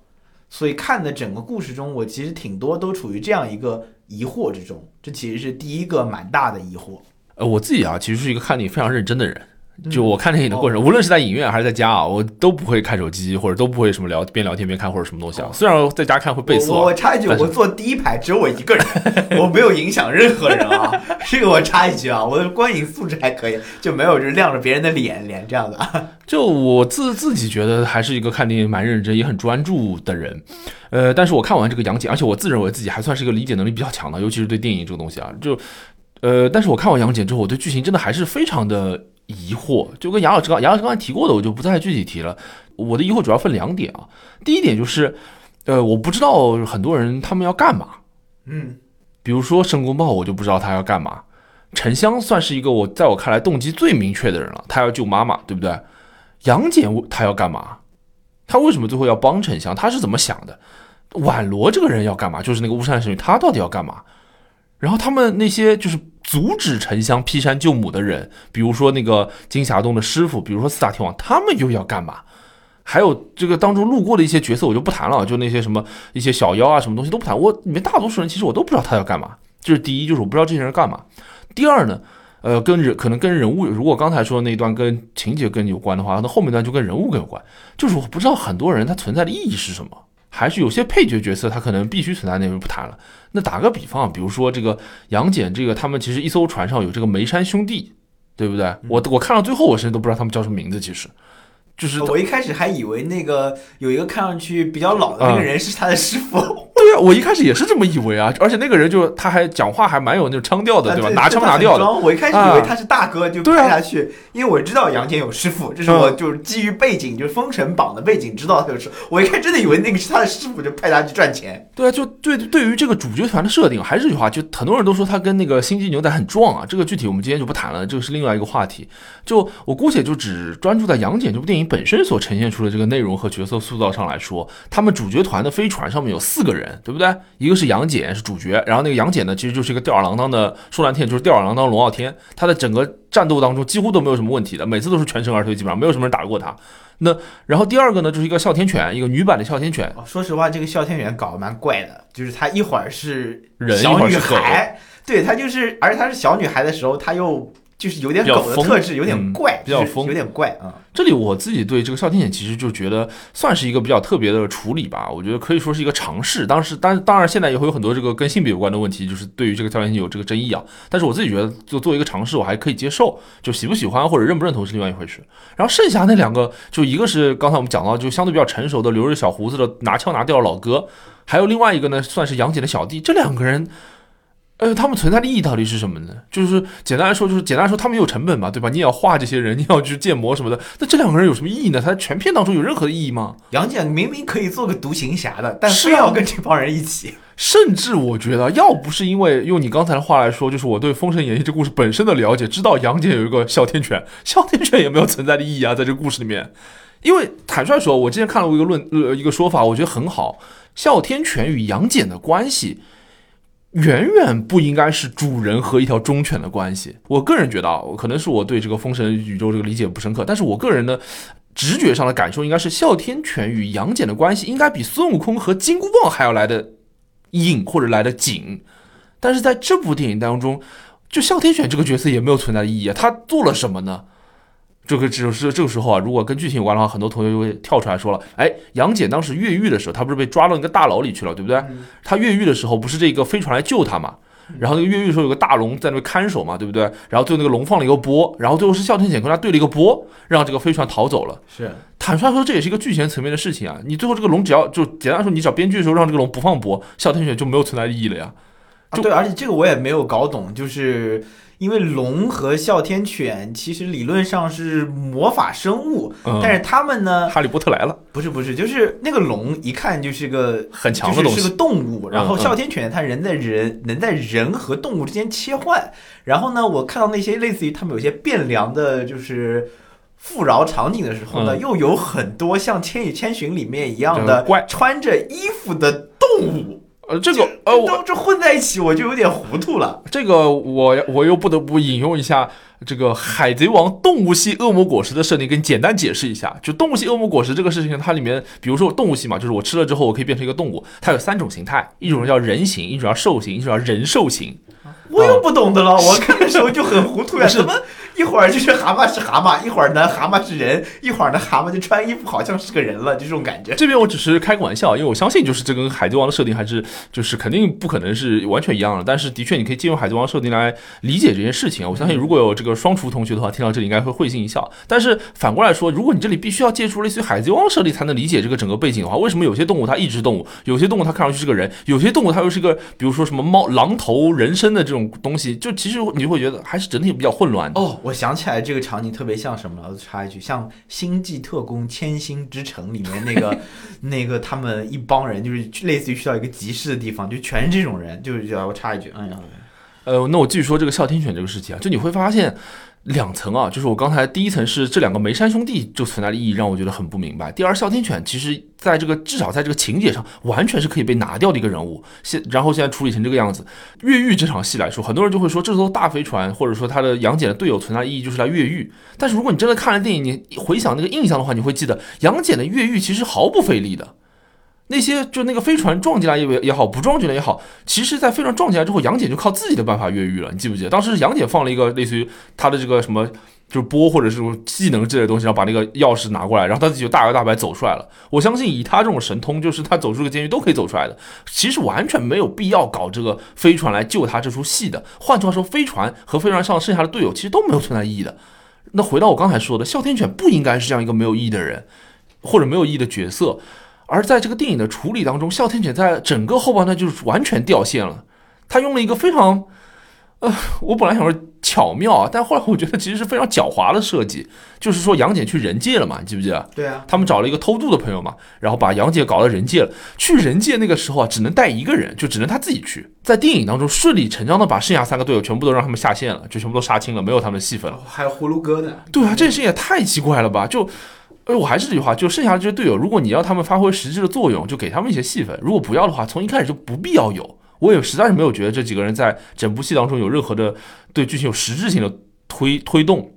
所以看的整个故事中，我其实挺多都处于这样一个疑惑之中。这其实是第一个蛮大的疑惑。呃，我自己啊，其实是一个看你非常认真的人。就我看电影的过程，无论是在影院还是在家啊，我都不会看手机，或者都不会什么聊边聊天边看或者什么东西啊。虽然在家看会背诵。我插一句，我坐第一排只有我一个人，我没有影响任何人啊。这个我插一句啊，我的观影素质还可以，就没有就亮着别人的脸脸这样的。就我自自己觉得还是一个看电影蛮认真也很专注的人，呃，但是我看完这个杨戬，而且我自认为自己还算是一个理解能力比较强的，尤其是对电影这个东西啊，就。呃，但是我看完杨戬之后，我对剧情真的还是非常的疑惑，就跟杨老师刚杨老师刚才提过的，我就不再具体提了。我的疑惑主要分两点啊，第一点就是，呃，我不知道很多人他们要干嘛，嗯，比如说申公豹，我就不知道他要干嘛。沉香算是一个我在我看来动机最明确的人了，他要救妈妈，对不对？杨戬他要干嘛？他为什么最后要帮沉香？他是怎么想的？宛罗这个人要干嘛？就是那个巫山神女，他到底要干嘛？然后他们那些就是阻止沉香劈山救母的人，比如说那个金霞洞的师傅，比如说四大天王，他们又要干嘛？还有这个当中路过的一些角色，我就不谈了，就那些什么一些小妖啊，什么东西都不谈。我里面大多数人其实我都不知道他要干嘛。这是第一，就是我不知道这些人干嘛。第二呢，呃，跟人可能跟人物，如果刚才说的那一段跟情节跟有关的话，那后面段就跟人物更有关。就是我不知道很多人他存在的意义是什么，还是有些配角角色他可能必须存在，那就不谈了。那打个比方，比如说这个杨戬，这个他们其实一艘船上有这个梅山兄弟，对不对？我我看到最后，我甚至都不知道他们叫什么名字，其实就是我一开始还以为那个有一个看上去比较老的那个人是他的师傅，我一开始也是这么以为啊，而且那个人就他还讲话还蛮有那种腔调的，对吧？拿腔拿调的。我一开始以为他是大哥，就对啊拍下去，因为我知道杨戬有师傅，这是我就是基于背景，就是封神榜的背景知道他有师。我一开始真的以为那个是他的师傅，就派他去赚钱。对啊，就对对于这个主角团的设定，还是这句话，就很多人都说他跟那个星际牛仔很撞啊。这个具体我们今天就不谈了，这个是另外一个话题。就我姑且就只专注在杨戬这部电影本身所呈现出的这个内容和角色塑造上来说，他们主角团的飞船上面有四个人，对不对？一个是杨戬是主角，然后那个杨戬呢，其实就是一个吊儿郎当的舒兰天，就是吊儿郎当的龙傲天，他的整个战斗当中几乎都没有什么问题的，每次都是全身而退，基本上没有什么人打得过他。那然后第二个呢，就是一个哮天犬，一个女版的哮天犬，哦，说实话，这个哮天犬搞得蛮怪的，就是他一会儿是人一小女会儿是狗孩，对他就是，而且他是小女孩的时候，他又就是有点狗的特质，有点嗯怪，就是比较疯有点怪啊。这里我自己对这个哮天犬其实就觉得算是一个比较特别的处理吧，我觉得可以说是一个尝试。当时，当当然现在也会有很多这个跟性别有关的问题，就是对于这个哮天犬有这个争议啊。但是我自己觉得，就做一个尝试，我还可以接受。就喜不喜欢或者认不认同是另外一回事。然后剩下那两个，就一个是刚才我们讲到，就相对比较成熟的留着小胡子的拿枪拿调的老哥，还有另外一个呢，算是杨戬的小弟。这两个人。呃，他们存在的意义到底是什么呢？就是简单来说，就是简单来说，他们有成本嘛，对吧？你也要画这些人，你要去建模什么的。那这两个人有什么意义呢？他在全片当中有任何的意义吗？杨戬明明可以做个独行侠的，但是要跟这帮人一起。甚至我觉得，要不是因为用你刚才的话来说，就是我对《封神演义》这故事本身的了解，知道杨戬有一个哮天犬，哮天犬也没有存在的意义啊，在这个故事里面。因为坦率说，我之前看了一个论呃一个说法，我觉得很好，哮天犬与杨戬的关系。远远不应该是主人和一条忠犬的关系。我个人觉得啊，可能是我对这个封神宇宙这个理解不深刻，但是我个人的直觉上的感受应该是哮天犬与杨戬的关系应该比孙悟空和金箍棒还要来的硬或者来的紧。但是在这部电影当中，就哮天犬这个角色也没有存在的意义啊，他做了什么呢？这个只是这个时候啊，如果跟剧情有关的话，很多同学就会跳出来说了，哎，杨戬当时越狱的时候，他不是被抓到一个大牢里去了，对不对？他越狱的时候，不是这个飞船来救他嘛？然后那个越狱的时候有个大龙在那边看守嘛，对不对？然后最后那个龙放了一个波，然后最后是哮天犬跟他对了一个波，让这个飞船逃走了。是，坦率说，这也是一个剧情层面的事情啊。你最后这个龙只要就简单说，你只要编剧的时候让这个龙不放波，哮天犬就没有存在意义了呀。就啊对，而且这个我也没有搞懂，就是因为龙和哮天犬其实理论上是魔法生物，嗯但是他们呢，哈利波特来了，不是不是，就是那个龙一看就是个很强的东西就是是个。动物，然后哮天犬它人在人能在人和动物之间切换，然后呢，我看到那些类似于他们有些变凉的，就是。富饶场景的时候呢，嗯又有很多像《千与千寻》里面一样的穿着衣服的动物，呃，这个呃，我都这混在一起，我就有点糊涂了。这个我我又不得不引用一下这个《海贼王》动物系恶魔果实的设定，跟简单解释一下。就动物系恶魔果实这个事情，它里面，比如说动物系嘛，就是我吃了之后我可以变成一个动物，它有三种形态，一种叫人形，一种叫兽形，一种叫人兽形。我又不懂得了，我 看的时候就很糊涂呀，怎么一会儿就是蛤蟆是蛤蟆，一会儿呢蛤蟆是人，一会儿呢蛤蟆就穿衣服好像是个人了，就这种感觉。这边我只是开个玩笑，因为我相信就是这跟海贼王的设定还是就是肯定不可能是完全一样的，但是的确你可以借用海贼王设定来理解这件事情。我相信如果有这个双厨同学的话，听到这里应该会会心一笑。但是反过来说，如果你这里必须要借助类似于海贼王设定才能理解这个整个背景的话，为什么有些动物它一只动物，有些动物它看上去是个人，有些动物它又是个比如说什么猫、狼头人身的这种东西，就其实你就会觉得还是整体比较混乱的。哦，我想起来这个场景特别像什么了，我插一句，像《星际特工：千星之城》里面那个 那个他们一帮人，就是类似于去到一个集市的地方，就全是这种人，就是叫我插一句，哎呀，呃，那我继续说这个哮天犬这个事情啊，就你会发现两层啊，就是我刚才第一层是这两个梅山兄弟就存在的意义让我觉得很不明白。第二，哮天犬其实在这个至少在这个情节上完全是可以被拿掉的一个人物，现然后现在处理成这个样子。越狱这场戏来说，很多人就会说这艘大飞船或者说他的杨戬的队友存在意义就是来越狱。但是如果你真的看了电影，你回想那个印象的话，你会记得杨戬的越狱其实毫不费力的。那些就那个飞船撞进来也也好，不撞进来也好，其实，在飞船撞进来之后，杨戬就靠自己的办法越狱了。你记不记得？当时杨戬放了一个类似于他的这个什么，就是波或者是技能之类的东西，然后把那个钥匙拿过来，然后他自己就大摇大摆走出来了。我相信以他这种神通，就是他走出个监狱都可以走出来的。其实完全没有必要搞这个飞船来救他这出戏的。换句话说，飞船和飞船上剩下的队友其实都没有存在意义的。那回到我刚才说的，哮天犬不应该是这样一个没有意义的人，或者没有意义的角色。而在这个电影的处理当中，哮天犬在整个后半段就是完全掉线了。他用了一个非常，呃，我本来想说巧妙啊，但后来我觉得其实是非常狡猾的设计。就是说杨戬去人界了嘛，你记不记得？对啊，他们找了一个偷渡的朋友嘛，然后把杨戬搞到人界了。去人界那个时候啊，只能带一个人，就只能他自己去。在电影当中顺理成章的把剩下三个队友全部都让他们下线了，就全部都杀青了，没有他们的戏份了。还有葫芦哥呢。对啊，这事情也太奇怪了吧？就。我还是这句话，就剩下的这些队友，如果你要他们发挥实质的作用，就给他们一些戏份；如果不要的话，从一开始就不必要有。我也实在是没有觉得这几个人在整部戏当中有任何的对剧情有实质性的推推动。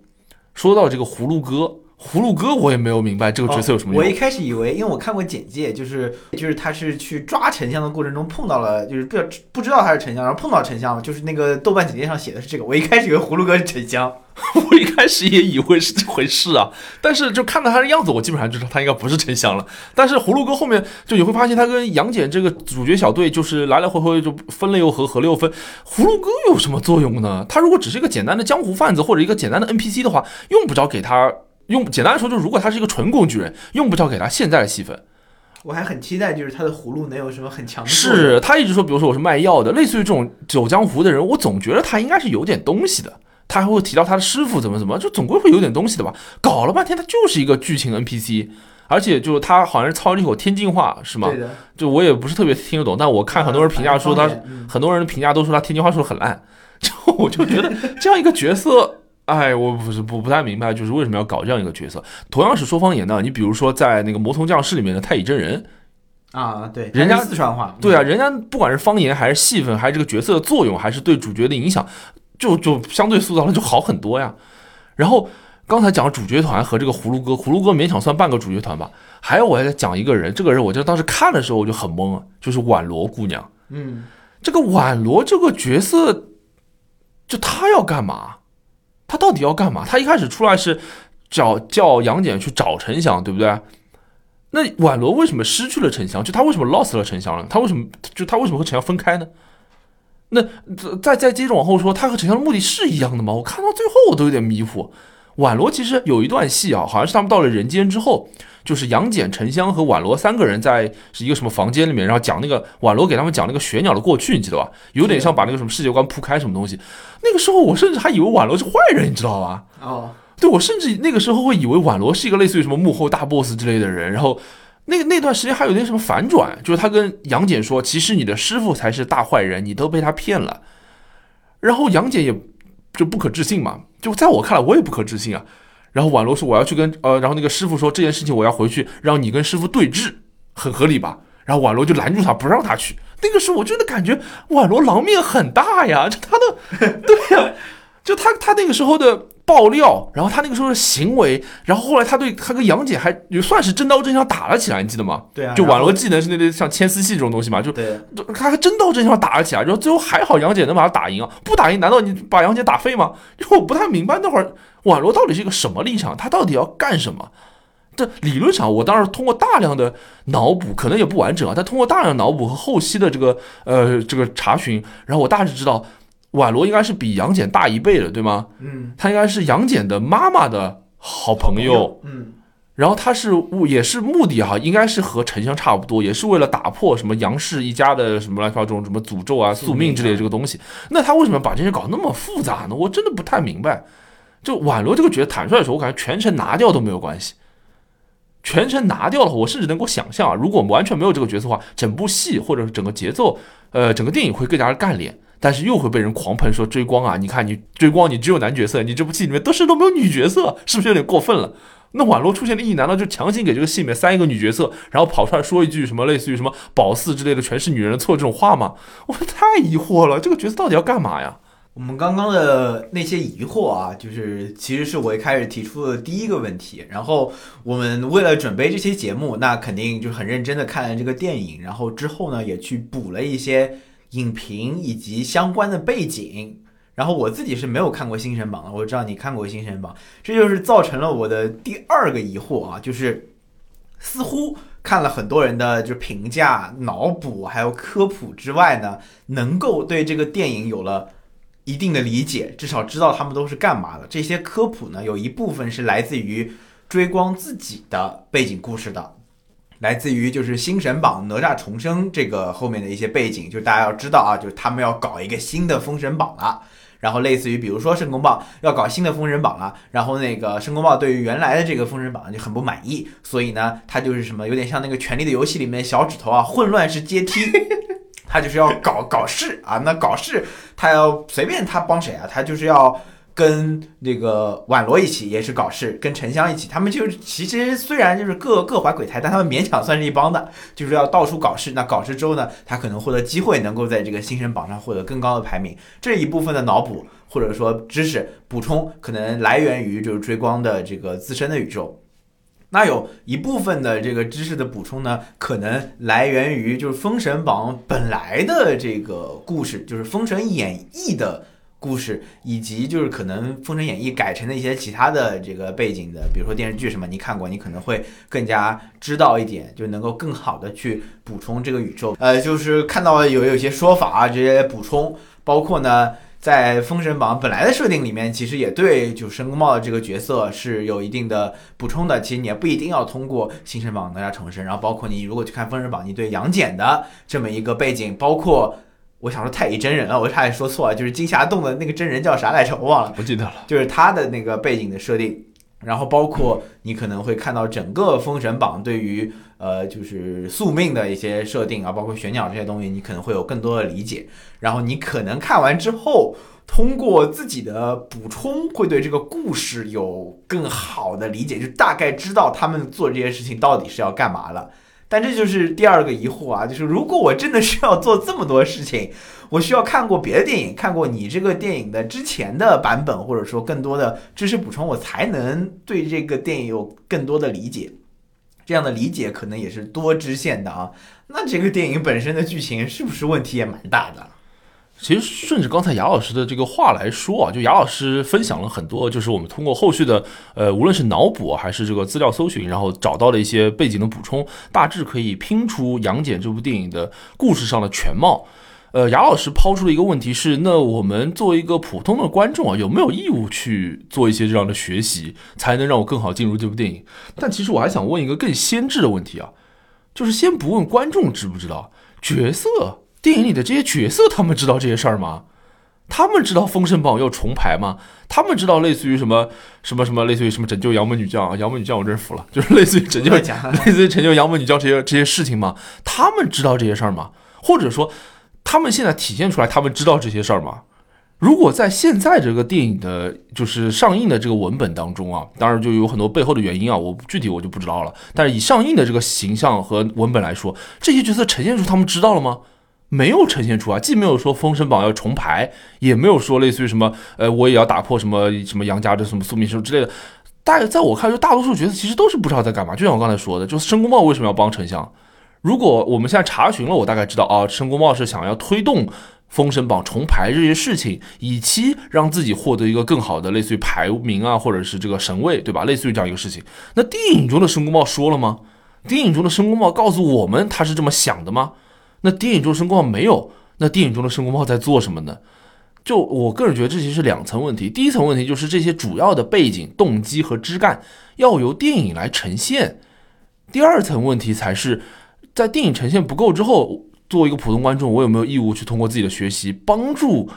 说到这个葫芦哥。葫芦哥，我也没有明白这个角色有什么用。我一开始以为，因为我看过简介，就是就是他是去抓沉香的过程中碰到了，就是不不知道他是沉香，然后碰到沉香了，就是那个豆瓣简介上写的是这个。我一开始以为葫芦哥是沉香，我一开始也以为是这回事啊。但是就看到他的样子，我基本上就知道他应该不是沉香了。但是葫芦哥后面就你会发现，他跟杨戬这个主角小队就是来来回回就分了又合，合了又分。葫芦哥有什么作用呢？他如果只是一个简单的江湖贩子或者一个简单的 NPC 的话，用不着给他。用简单来说，就是如果他是一个纯工具人，用不着给他现在的戏份。我还很期待，就是他的葫芦能有什么很强的。是他一直说，比如说我是卖药的，类似于这种走江湖的人，我总觉得他应该是有点东西的。他还会提到他的师傅怎么怎么，就总归会有点东西的吧？搞了半天，他就是一个剧情 NPC，而且就是他好像是操了一口天津话，是吗？就我也不是特别听得懂，但我看很多人评价说他，很多人评价都说他天津话说的很烂，就我就觉得这样一个角色。哎，我不是不不太明白，就是为什么要搞这样一个角色？同样是说方言的，你比如说在那个《魔童降世》里面的太乙真人啊，对，人家四川话，对啊，人家不管是方言还是戏份，还是这个角色的作用，还是对主角的影响，就就相对塑造的就好很多呀。然后刚才讲主角团和这个葫芦哥，葫芦哥勉强算半个主角团吧。还有我还在讲一个人，这个人我就当时看的时候我就很懵啊，就是宛罗姑娘。嗯，这个宛罗这个角色，就她要干嘛？他到底要干嘛？他一开始出来是找叫杨戬去找沉香，对不对？那宛罗为什么失去了沉香？就他为什么 lost 了沉香了？他为什么就他为什么和沉香分开呢？那再再接着往后说，他和沉香的目的是一样的吗？我看到最后我都有点迷糊。宛罗其实有一段戏啊，好像是他们到了人间之后。就是杨戬、沉香和婉罗三个人在是一个什么房间里面，然后讲那个婉罗给他们讲那个玄鸟的过去，你记得吧？有点像把那个什么世界观铺开什么东西。那个时候我甚至还以为婉罗是坏人，你知道吧？哦，对，我甚至那个时候会以为婉罗是一个类似于什么幕后大 boss 之类的人。然后那个那段时间还有点什么反转，就是他跟杨戬说，其实你的师傅才是大坏人，你都被他骗了。然后杨戬也就不可置信嘛，就在我看来我也不可置信啊。然后婉罗说：“我要去跟呃，然后那个师傅说这件事情我要回去让你跟师傅对峙，很合理吧？”然后婉罗就拦住他不让他去。那个时候我真的感觉婉罗狼面很大呀，就他的对呀，就他他那个时候的爆料，然后他那个时候的行为，然后后来他对他跟杨戬还也算是真刀真枪打了起来，你记得吗？对啊，就然后网络技能是那类像牵丝戏这种东西嘛，就对，就他还真刀真枪打了起来，然后最后还好杨戬能把他打赢啊，不打赢难道你把杨戬打废吗？因为我不太明白那会儿网络到底是一个什么立场，他到底要干什么？这理论上，我当时通过大量的脑补，可能也不完整啊，但通过大量的脑补和后期的这个呃这个查询，然后我大致知道，宛罗应该是比杨戬大一倍的，对吗？嗯，他应该是杨戬的妈妈的好朋友，嗯，然后他是也是目的哈，应该是和沉香差不多，也是为了打破什么杨氏一家的什么乱七八糟这种什么诅咒啊、宿命宿命之类的这个东西。那他为什么把这些搞那么复杂呢？我真的不太明白。就宛罗这个角色，坦率地说，我感觉全程拿掉都没有关系。全程拿掉了，我甚至能够想象啊，如果完全没有这个角色的话，整部戏或者是整个节奏，呃，整个电影会更加的干练，但是又会被人狂喷说追光啊！你看你追光，你只有男角色，你这部戏里面都是都没有女角色，是不是有点过分了？那宛罗出现的意义，难道就强行给这个戏里面塞一个女角色，然后跑出来说一句什么类似于什么宝四之类的全是女人的错这种话吗？我太疑惑了，这个角色到底要干嘛呀？我们刚刚的那些疑惑啊，就是其实是我一开始提出的第一个问题。然后我们为了准备这期节目，那肯定就很认真的看了这个电影，然后之后呢也去补了一些影评以及相关的背景。然后我自己是没有看过《星神榜》的，我知道你看过《星神榜》，这就是造成了我的第二个疑惑啊，就是似乎看了很多人的就评价、脑补还有科普之外呢，能够对这个电影有了。一定的理解，至少知道他们都是干嘛的。这些科普呢，有一部分是来自于追光自己的背景故事的，来自于就是《星神榜》哪吒重生这个后面的一些背景，就大家要知道啊，就是他们要搞一个新的封神榜了。然后类似于比如说申公豹要搞新的封神榜了，然后那个申公豹对于原来的这个封神榜就很不满意，所以呢，他就是什么有点像那个《权力的游戏》里面小指头啊，混乱式阶梯。他就是要搞搞事啊，那搞事他要随便他帮谁啊，他就是要跟那个宛罗一起也是搞事，跟沉香一起，他们就是其实虽然就是各各怀鬼胎，但他们勉强算是一帮的，就是要到处搞事。那搞事之后呢，他可能获得机会，能够在这个新生榜上获得更高的排名。这一部分的脑补或者说知识补充，可能来源于就是追光的这个自身的宇宙。那有一部分的这个知识的补充呢，可能来源于就是《封神榜》本来的这个故事，就是《封神演义》的故事，以及就是可能《封神演义》改成的一些其他的这个背景的，比如说电视剧什么，你看过，你可能会更加知道一点，就能够更好的去补充这个宇宙。呃，就是看到有有些说法啊，这些补充，包括呢。在《封神榜》本来的设定里面，其实也对就申公豹的这个角色是有一定的补充的。其实你也不一定要通过《新神榜》哪吒重生，然后包括你如果去看《封神榜》，你对杨戬的这么一个背景，包括我想说太乙真人了，我差点说错了，就是金霞洞的那个真人叫啥来着？我忘了，不记得了。就是他的那个背景的设定。然后包括你可能会看到整个《封神榜》对于呃就是宿命的一些设定啊，包括玄鸟这些东西，你可能会有更多的理解。然后你可能看完之后，通过自己的补充，会对这个故事有更好的理解，就大概知道他们做这些事情到底是要干嘛了。但这就是第二个疑惑啊，就是如果我真的需要做这么多事情，我需要看过别的电影，看过你这个电影的之前的版本，或者说更多的知识补充，我才能对这个电影有更多的理解。这样的理解可能也是多支线的啊。那这个电影本身的剧情是不是问题也蛮大的？其实顺着刚才雅老师的这个话来说啊，就雅老师分享了很多，就是我们通过后续的呃，无论是脑补还是这个资料搜寻，然后找到了一些背景的补充，大致可以拼出《杨戬》这部电影的故事上的全貌。呃，雅老师抛出了一个问题是：那我们作为一个普通的观众啊，有没有义务去做一些这样的学习，才能让我更好进入这部电影？但其实我还想问一个更先制的问题啊，就是先不问观众知不知道角色。电影里的这些角色，他们知道这些事儿吗？他们知道《封神榜》要重排吗？他们知道类似于什么什么什么，类似于什么拯救杨门女将啊？杨门女将我真是服了，就是类似于拯救，类似于拯救杨门女将这些这些事情吗？他们知道这些事儿吗？或者说，他们现在体现出来他们知道这些事儿吗？如果在现在这个电影的，就是上映的这个文本当中啊，当然就有很多背后的原因啊，我具体我就不知道了。但是以上映的这个形象和文本来说，这些角色呈现出他们知道了吗？没有呈现出啊，既没有说《封神榜》要重排，也没有说类似于什么呃，我也要打破什么什么杨家的什么宿命什么之类的。大在我看，就大多数角色其实都是不知道在干嘛。就像我刚才说的，就是申公豹为什么要帮丞相？如果我们现在查询了，我大概知道啊，申公豹是想要推动《封神榜》重排这些事情，以期让自己获得一个更好的类似于排名啊，或者是这个神位，对吧？类似于这样一个事情。那电影中的申公豹说了吗？电影中的申公豹告诉我们他是这么想的吗？那电影中申公豹没有，那电影中的申公豹在做什么呢？就我个人觉得，这其实是两层问题。第一层问题就是这些主要的背景、动机和枝干要由电影来呈现；第二层问题才是在电影呈现不够之后，作为一个普通观众，我有没有义务去通过自己的学习帮助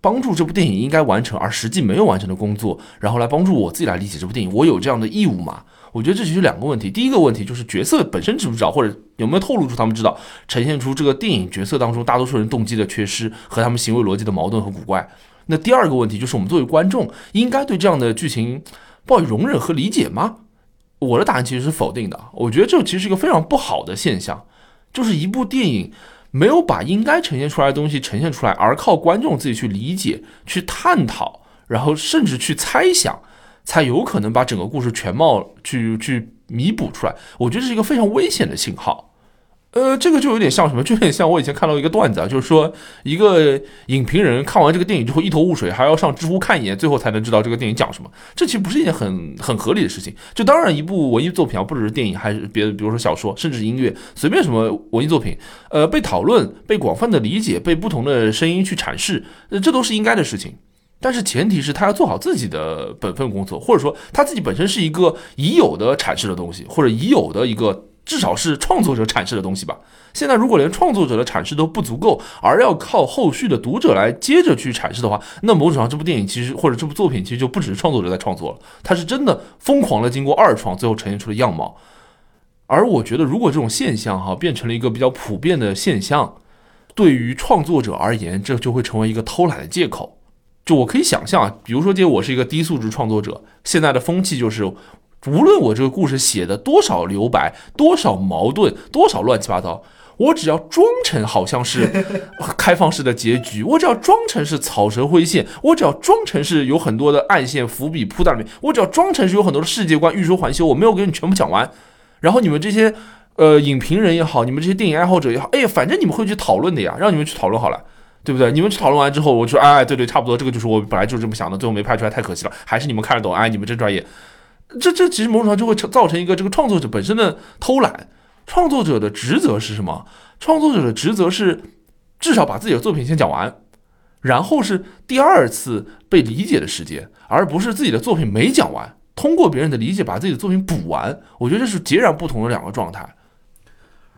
帮助这部电影应该完成而实际没有完成的工作，然后来帮助我自己来理解这部电影？我有这样的义务吗？我觉得这其实两个问题。第一个问题就是角色本身知不知道，或者有没有透露出他们知道，呈现出这个电影角色当中大多数人动机的缺失和他们行为逻辑的矛盾和古怪。那第二个问题就是我们作为观众应该对这样的剧情抱以容忍和理解吗？我的答案其实是否定的。我觉得这其实是一个非常不好的现象，就是一部电影没有把应该呈现出来的东西呈现出来，而靠观众自己去理解、去探讨，然后甚至去猜想。才有可能把整个故事全貌去去弥补出来，我觉得是一个非常危险的信号。呃，这个就有点像什么？就有点像我以前看到一个段子啊，就是说一个影评人看完这个电影之后一头雾水，还要上知乎看一眼，最后才能知道这个电影讲什么。这其实不是一件很很合理的事情。就当然，一部文艺作品啊，不只是电影，还是别的，比如说小说，甚至是音乐，随便什么文艺作品，呃，被讨论、被广泛的理解、被不同的声音去阐释，呃，这都是应该的事情。但是前提是他要做好自己的本分工作，或者说他自己本身是一个已有的阐释的东西，或者已有的一个至少是创作者阐释的东西吧。现在如果连创作者的阐释都不足够，而要靠后续的读者来接着去阐释的话，那某种上这部电影其实或者这部作品其实就不只是创作者在创作了，他是真的疯狂的经过二创，最后呈现出的样貌。而我觉得，如果这种现象哈变成了一个比较普遍的现象，对于创作者而言，这就会成为一个偷懒的借口。就我可以想象啊，比如说，这我是一个低素质创作者，现在的风气就是，无论我这个故事写的多少留白、多少矛盾、多少乱七八糟，我只要装成好像是 开放式的结局，我只要装成是草蛇灰线，我只要装成是有很多的暗线伏笔铺在里面，我只要装成是有很多的世界观欲说还休，我没有给你全部讲完，然后你们这些呃影评人也好，你们这些电影爱好者也好，哎呀，反正你们会去讨论的呀，让你们去讨论好了。对不对？你们去讨论完之后，我说，哎，对对，差不多，这个就是我本来就是这么想的，最后没拍出来，太可惜了。还是你们看得懂，哎，你们真专业。这这其实某种上就会造成一个这个创作者本身的偷懒。创作者的职责是什么？创作者的职责是至少把自己的作品先讲完，然后是第二次被理解的时间，而不是自己的作品没讲完，通过别人的理解把自己的作品补完。我觉得这是截然不同的两个状态。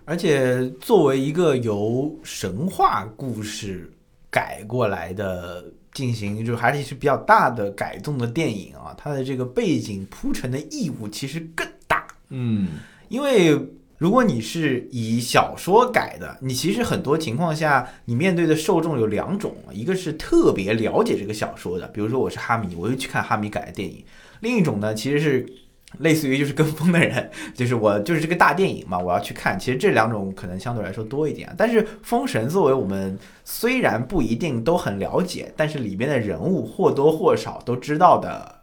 而且，作为一个由神话故事改过来的，进行就还是是比较大的改动的电影啊，它的这个背景铺陈的义务其实更大。嗯，因为如果你是以小说改的，你其实很多情况下你面对的受众有两种，一个是特别了解这个小说的，比如说我是哈迷，我就去看哈迷改的电影；另一种呢，其实是。类似于就是跟风的人，就是我就是这个大电影嘛，我要去看。其实这两种可能相对来说多一点。但是《封神》作为我们虽然不一定都很了解，但是里边的人物或多或少都知道的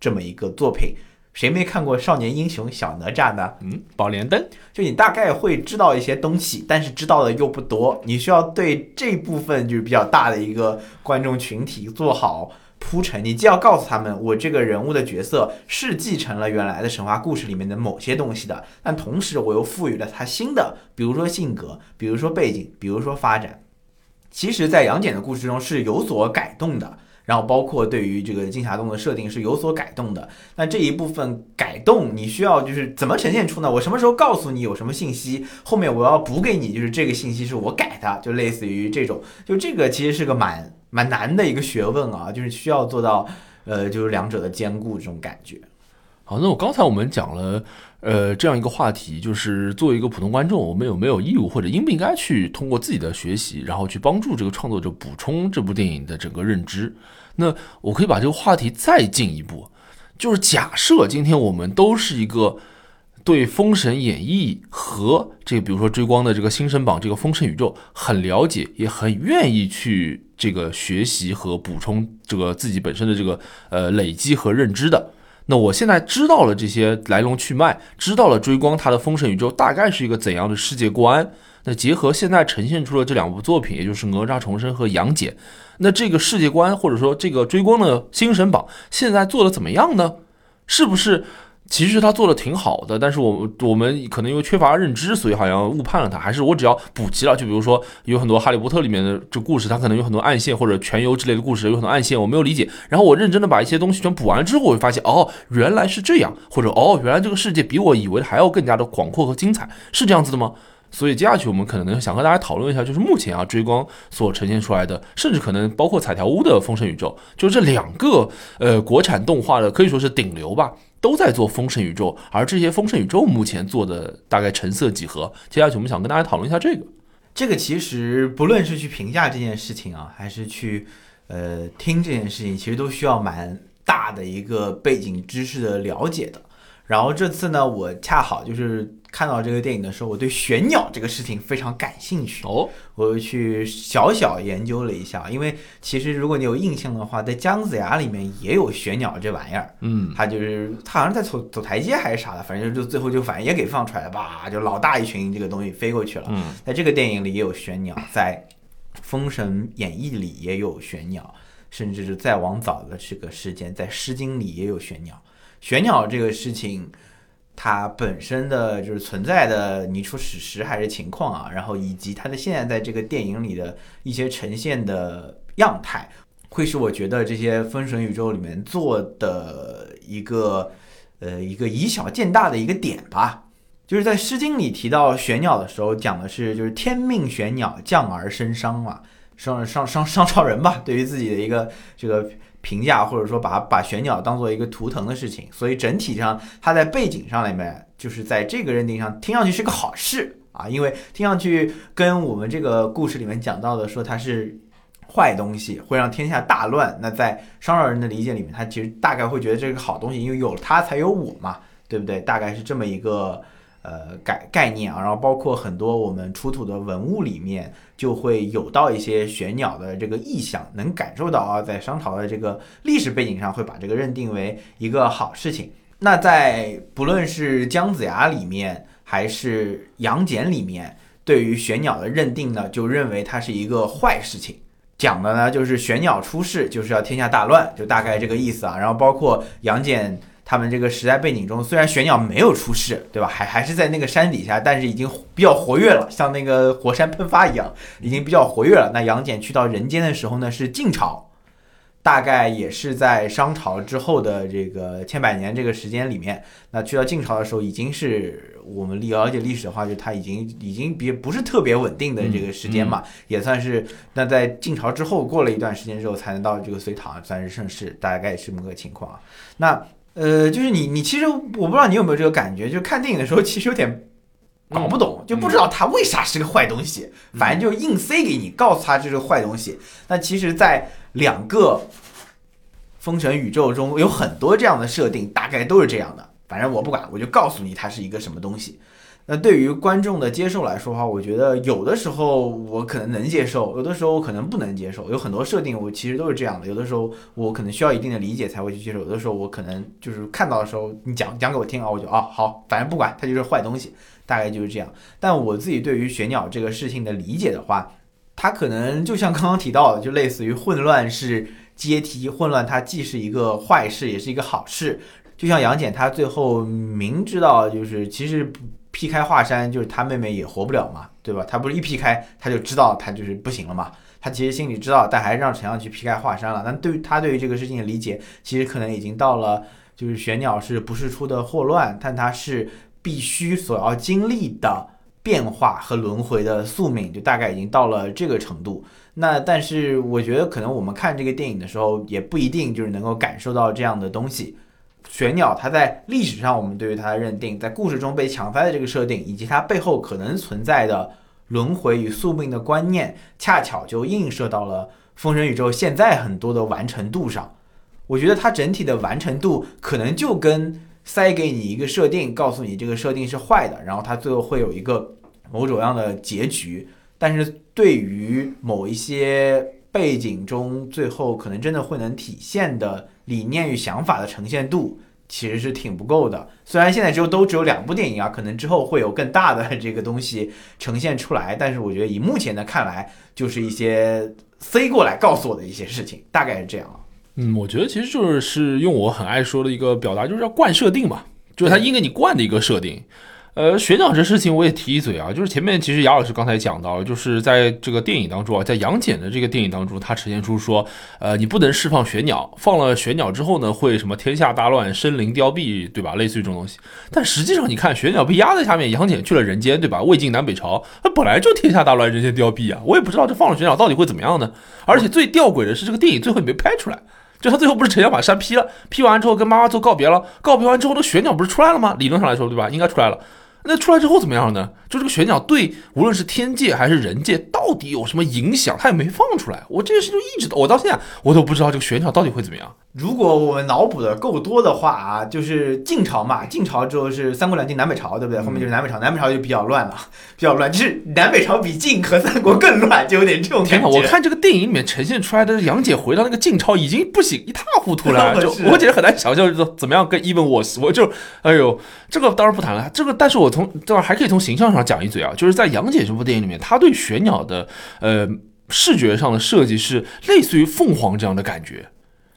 这么一个作品，谁没看过《少年英雄小哪吒》呢？嗯，宝莲灯，就你大概会知道一些东西，但是知道的又不多。你需要对这部分就是比较大的一个观众群体做好。铺陈，你既要告诉他们，我这个人物的角色是继承了原来的神话故事里面的某些东西的，但同时我又赋予了他新的，比如说性格，比如说背景，比如说发展。其实，在杨戬的故事中是有所改动的，然后包括对于这个金霞洞的设定是有所改动的。那这一部分改动，你需要就是怎么呈现出呢？我什么时候告诉你有什么信息，后面我要补给你，就是这个信息是我改的，就类似于这种，就这个其实是个蛮。蛮难的一个学问啊，就是需要做到，呃，就是两者的兼顾这种感觉。好，那我刚才我们讲了，呃，这样一个话题，就是作为一个普通观众，我们有没有义务或者应不应该去通过自己的学习，然后去帮助这个创作者补充这部电影的整个认知？那我可以把这个话题再进一步，就是假设今天我们都是一个对《封神演义》和这个，比如说追光的这个《星神榜》这个封神宇宙很了解，也很愿意去这个学习和补充这个自己本身的这个呃累积和认知的。那我现在知道了这些来龙去脉，知道了追光它的封神宇宙大概是一个怎样的世界观。那结合现在呈现出了这两部作品，也就是《哪吒重生》和《杨戬》，那这个世界观或者说这个追光的《星神榜》现在做的怎么样呢？是不是？其实他做的挺好的，但是我我们可能因为缺乏认知，所以好像误判了他。还是我只要补齐了，就比如说有很多《哈利波特》里面的这故事，它可能有很多暗线或者全游之类的故事，有很多暗线我没有理解。然后我认真的把一些东西全补完之后，我会发现哦，原来是这样，或者哦，原来这个世界比我以为的还要更加的广阔和精彩，是这样子的吗？所以接下去我们可能想和大家讨论一下，就是目前啊追光所呈现出来的，甚至可能包括彩条屋的《封神宇宙》，就这两个呃国产动画的可以说是顶流吧。都在做封神宇宙，而这些封神宇宙目前做的大概成色几何？接下去我们想跟大家讨论一下这个。这个其实不论是去评价这件事情啊，还是去呃听这件事情，其实都需要蛮大的一个背景知识的了解的。然后这次呢，我恰好就是。看到这个电影的时候，我对玄鸟这个事情非常感兴趣。哦，我又去小小研究了一下，因为其实如果你有印象的话，在姜子牙里面也有玄鸟这玩意儿，嗯，他就是他好像在走走台阶还是啥的，反正就最后就反正也给放出来了吧，就老大一群这个东西飞过去了，嗯，在这个电影里也有玄鸟，在《封神演义》里也有玄鸟，甚至是再往早的这个时间，在《诗经》里也有玄鸟，玄鸟这个事情。它本身的就是存在的，你说史实还是情况啊，然后以及它的现在在这个电影里的一些呈现的样态，会是我觉得这些封神宇宙里面做的一个呃一个以小见大的一个点吧。就是在《诗经》里提到玄鸟的时候，讲的是就是天命玄鸟降而生商嘛，商商商商朝人吧，对于自己的一个这个。评价或者说把把玄鸟当做一个图腾的事情，所以整体上它在背景上里面就是在这个认定上听上去是个好事 啊，因为听上去跟我们这个故事里面讲到的说它是坏东西，会让天下大乱。那在商朝人的理解里面，他其实大概会觉得这是个好东西，因为有了它才有我嘛，对不对？大概是这么一个。呃，概概念啊，然后包括很多我们出土的文物里面，就会有到一些玄鸟的这个意象，能感受到啊，在商朝的这个历史背景上，会把这个认定为一个好事情。那在不论是姜子牙里面，还是杨戬里面，对于玄鸟的认定呢，就认为它是一个坏事情，讲的呢就是玄鸟出世就是要天下大乱，就大概这个意思啊。然后包括杨戬。他们这个时代背景中，虽然玄鸟没有出世，对吧？还还是在那个山底下，但是已经比较活跃了，像那个火山喷发一样，已经比较活跃了。那杨戬去到人间的时候呢，是晋朝，大概也是在商朝之后的这个千百年这个时间里面。那去到晋朝的时候，已经是我们了解历史的话，就它已经已经比不是特别稳定的这个时间嘛，也算是。那在晋朝之后过了一段时间之后，才能到这个隋唐算是盛世，大概是这么个情况啊。那。呃，就是你，你其实我不知道你有没有这个感觉，就看电影的时候其实有点搞不懂，就不知道它为啥是个坏东西，反正就硬塞给你，告诉他这是个坏东西。那其实，在两个封神宇宙中有很多这样的设定，大概都是这样的。反正我不管，我就告诉你它是一个什么东西。那对于观众的接受来说的话，我觉得有的时候我可能能接受，有的时候我可能不能接受。有很多设定我其实都是这样的，有的时候我可能需要一定的理解才会去接受，有的时候我可能就是看到的时候你讲讲给我听啊，我就啊好，反正不管它就是坏东西，大概就是这样。但我自己对于玄鸟这个事情的理解的话，它可能就像刚刚提到的，就类似于混乱是阶梯，混乱它既是一个坏事，也是一个好事。就像杨戬他最后明知道就是其实不。劈开华山，就是他妹妹也活不了嘛，对吧？他不是一劈开他就知道他就是不行了嘛。他其实心里知道，但还是让陈阳去劈开华山了。但对于他对于这个事情的理解，其实可能已经到了，就是玄鸟是不是出的祸乱，但它是必须所要经历的变化和轮回的宿命，就大概已经到了这个程度。那但是我觉得，可能我们看这个电影的时候，也不一定就是能够感受到这样的东西。玄鸟，它在历史上我们对于它的认定，在故事中被强塞的这个设定，以及它背后可能存在的轮回与宿命的观念，恰巧就映射到了封神宇宙现在很多的完成度上。我觉得它整体的完成度可能就跟塞给你一个设定，告诉你这个设定是坏的，然后它最后会有一个某种样的结局。但是对于某一些背景中最后可能真的会能体现的理念与想法的呈现度，其实是挺不够的。虽然现在只有都只有两部电影啊，可能之后会有更大的 这个东西呈现出来，但是我觉得以目前的看来，就是一些塞过来告诉我的一些事情，大概是这样啊。嗯，我觉得其实就是是用我很爱说的一个表达，就是要惯设定嘛，就是他硬给你灌的一个设定。呃，悬鸟这事情我也提一嘴啊，就是前面其实杨老师刚才讲到，就是在这个电影当中啊，在杨戬的这个电影当中，他呈现出说，呃，你不能释放玄鸟，放了玄鸟之后呢，会什么天下大乱，生灵凋敝，对吧？类似于这种东西。但实际上你看，玄鸟被压在下面，杨戬去了人间，对吧？魏晋南北朝，那本来就天下大乱，人间凋敝啊。我也不知道这放了玄鸟到底会怎么样呢？而且最吊诡的是，这个电影最后也没拍出来。就他最后不是陈翔把山劈了，劈完之后跟妈妈做告别了，告别完之后，那玄鸟不是出来了吗？理论上来说，对吧？应该出来了。那出来之后怎么样呢？就这个玄鸟对无论是天界还是人界到底有什么影响，他也没放出来。我这件事就一直，我到现在我都不知道这个玄鸟到底会怎么样。如果我们脑补的够多的话啊，就是晋朝嘛，晋朝之后是三国两晋南北朝，对不对？后面就是南北朝，南北朝就比较乱了，比较乱，就是南北朝比晋和三国更乱，就有点这种感觉。我看这个电影里面呈现出来的杨戬回到那个晋朝已经不行，一塌糊涂了，就我简直很难想象是怎么样跟 even 我我就哎呦，这个当然不谈了，这个但是我从这还可以从形象上讲一嘴啊，就是在杨戬这部电影里面，他对玄鸟的呃视觉上的设计是类似于凤凰这样的感觉。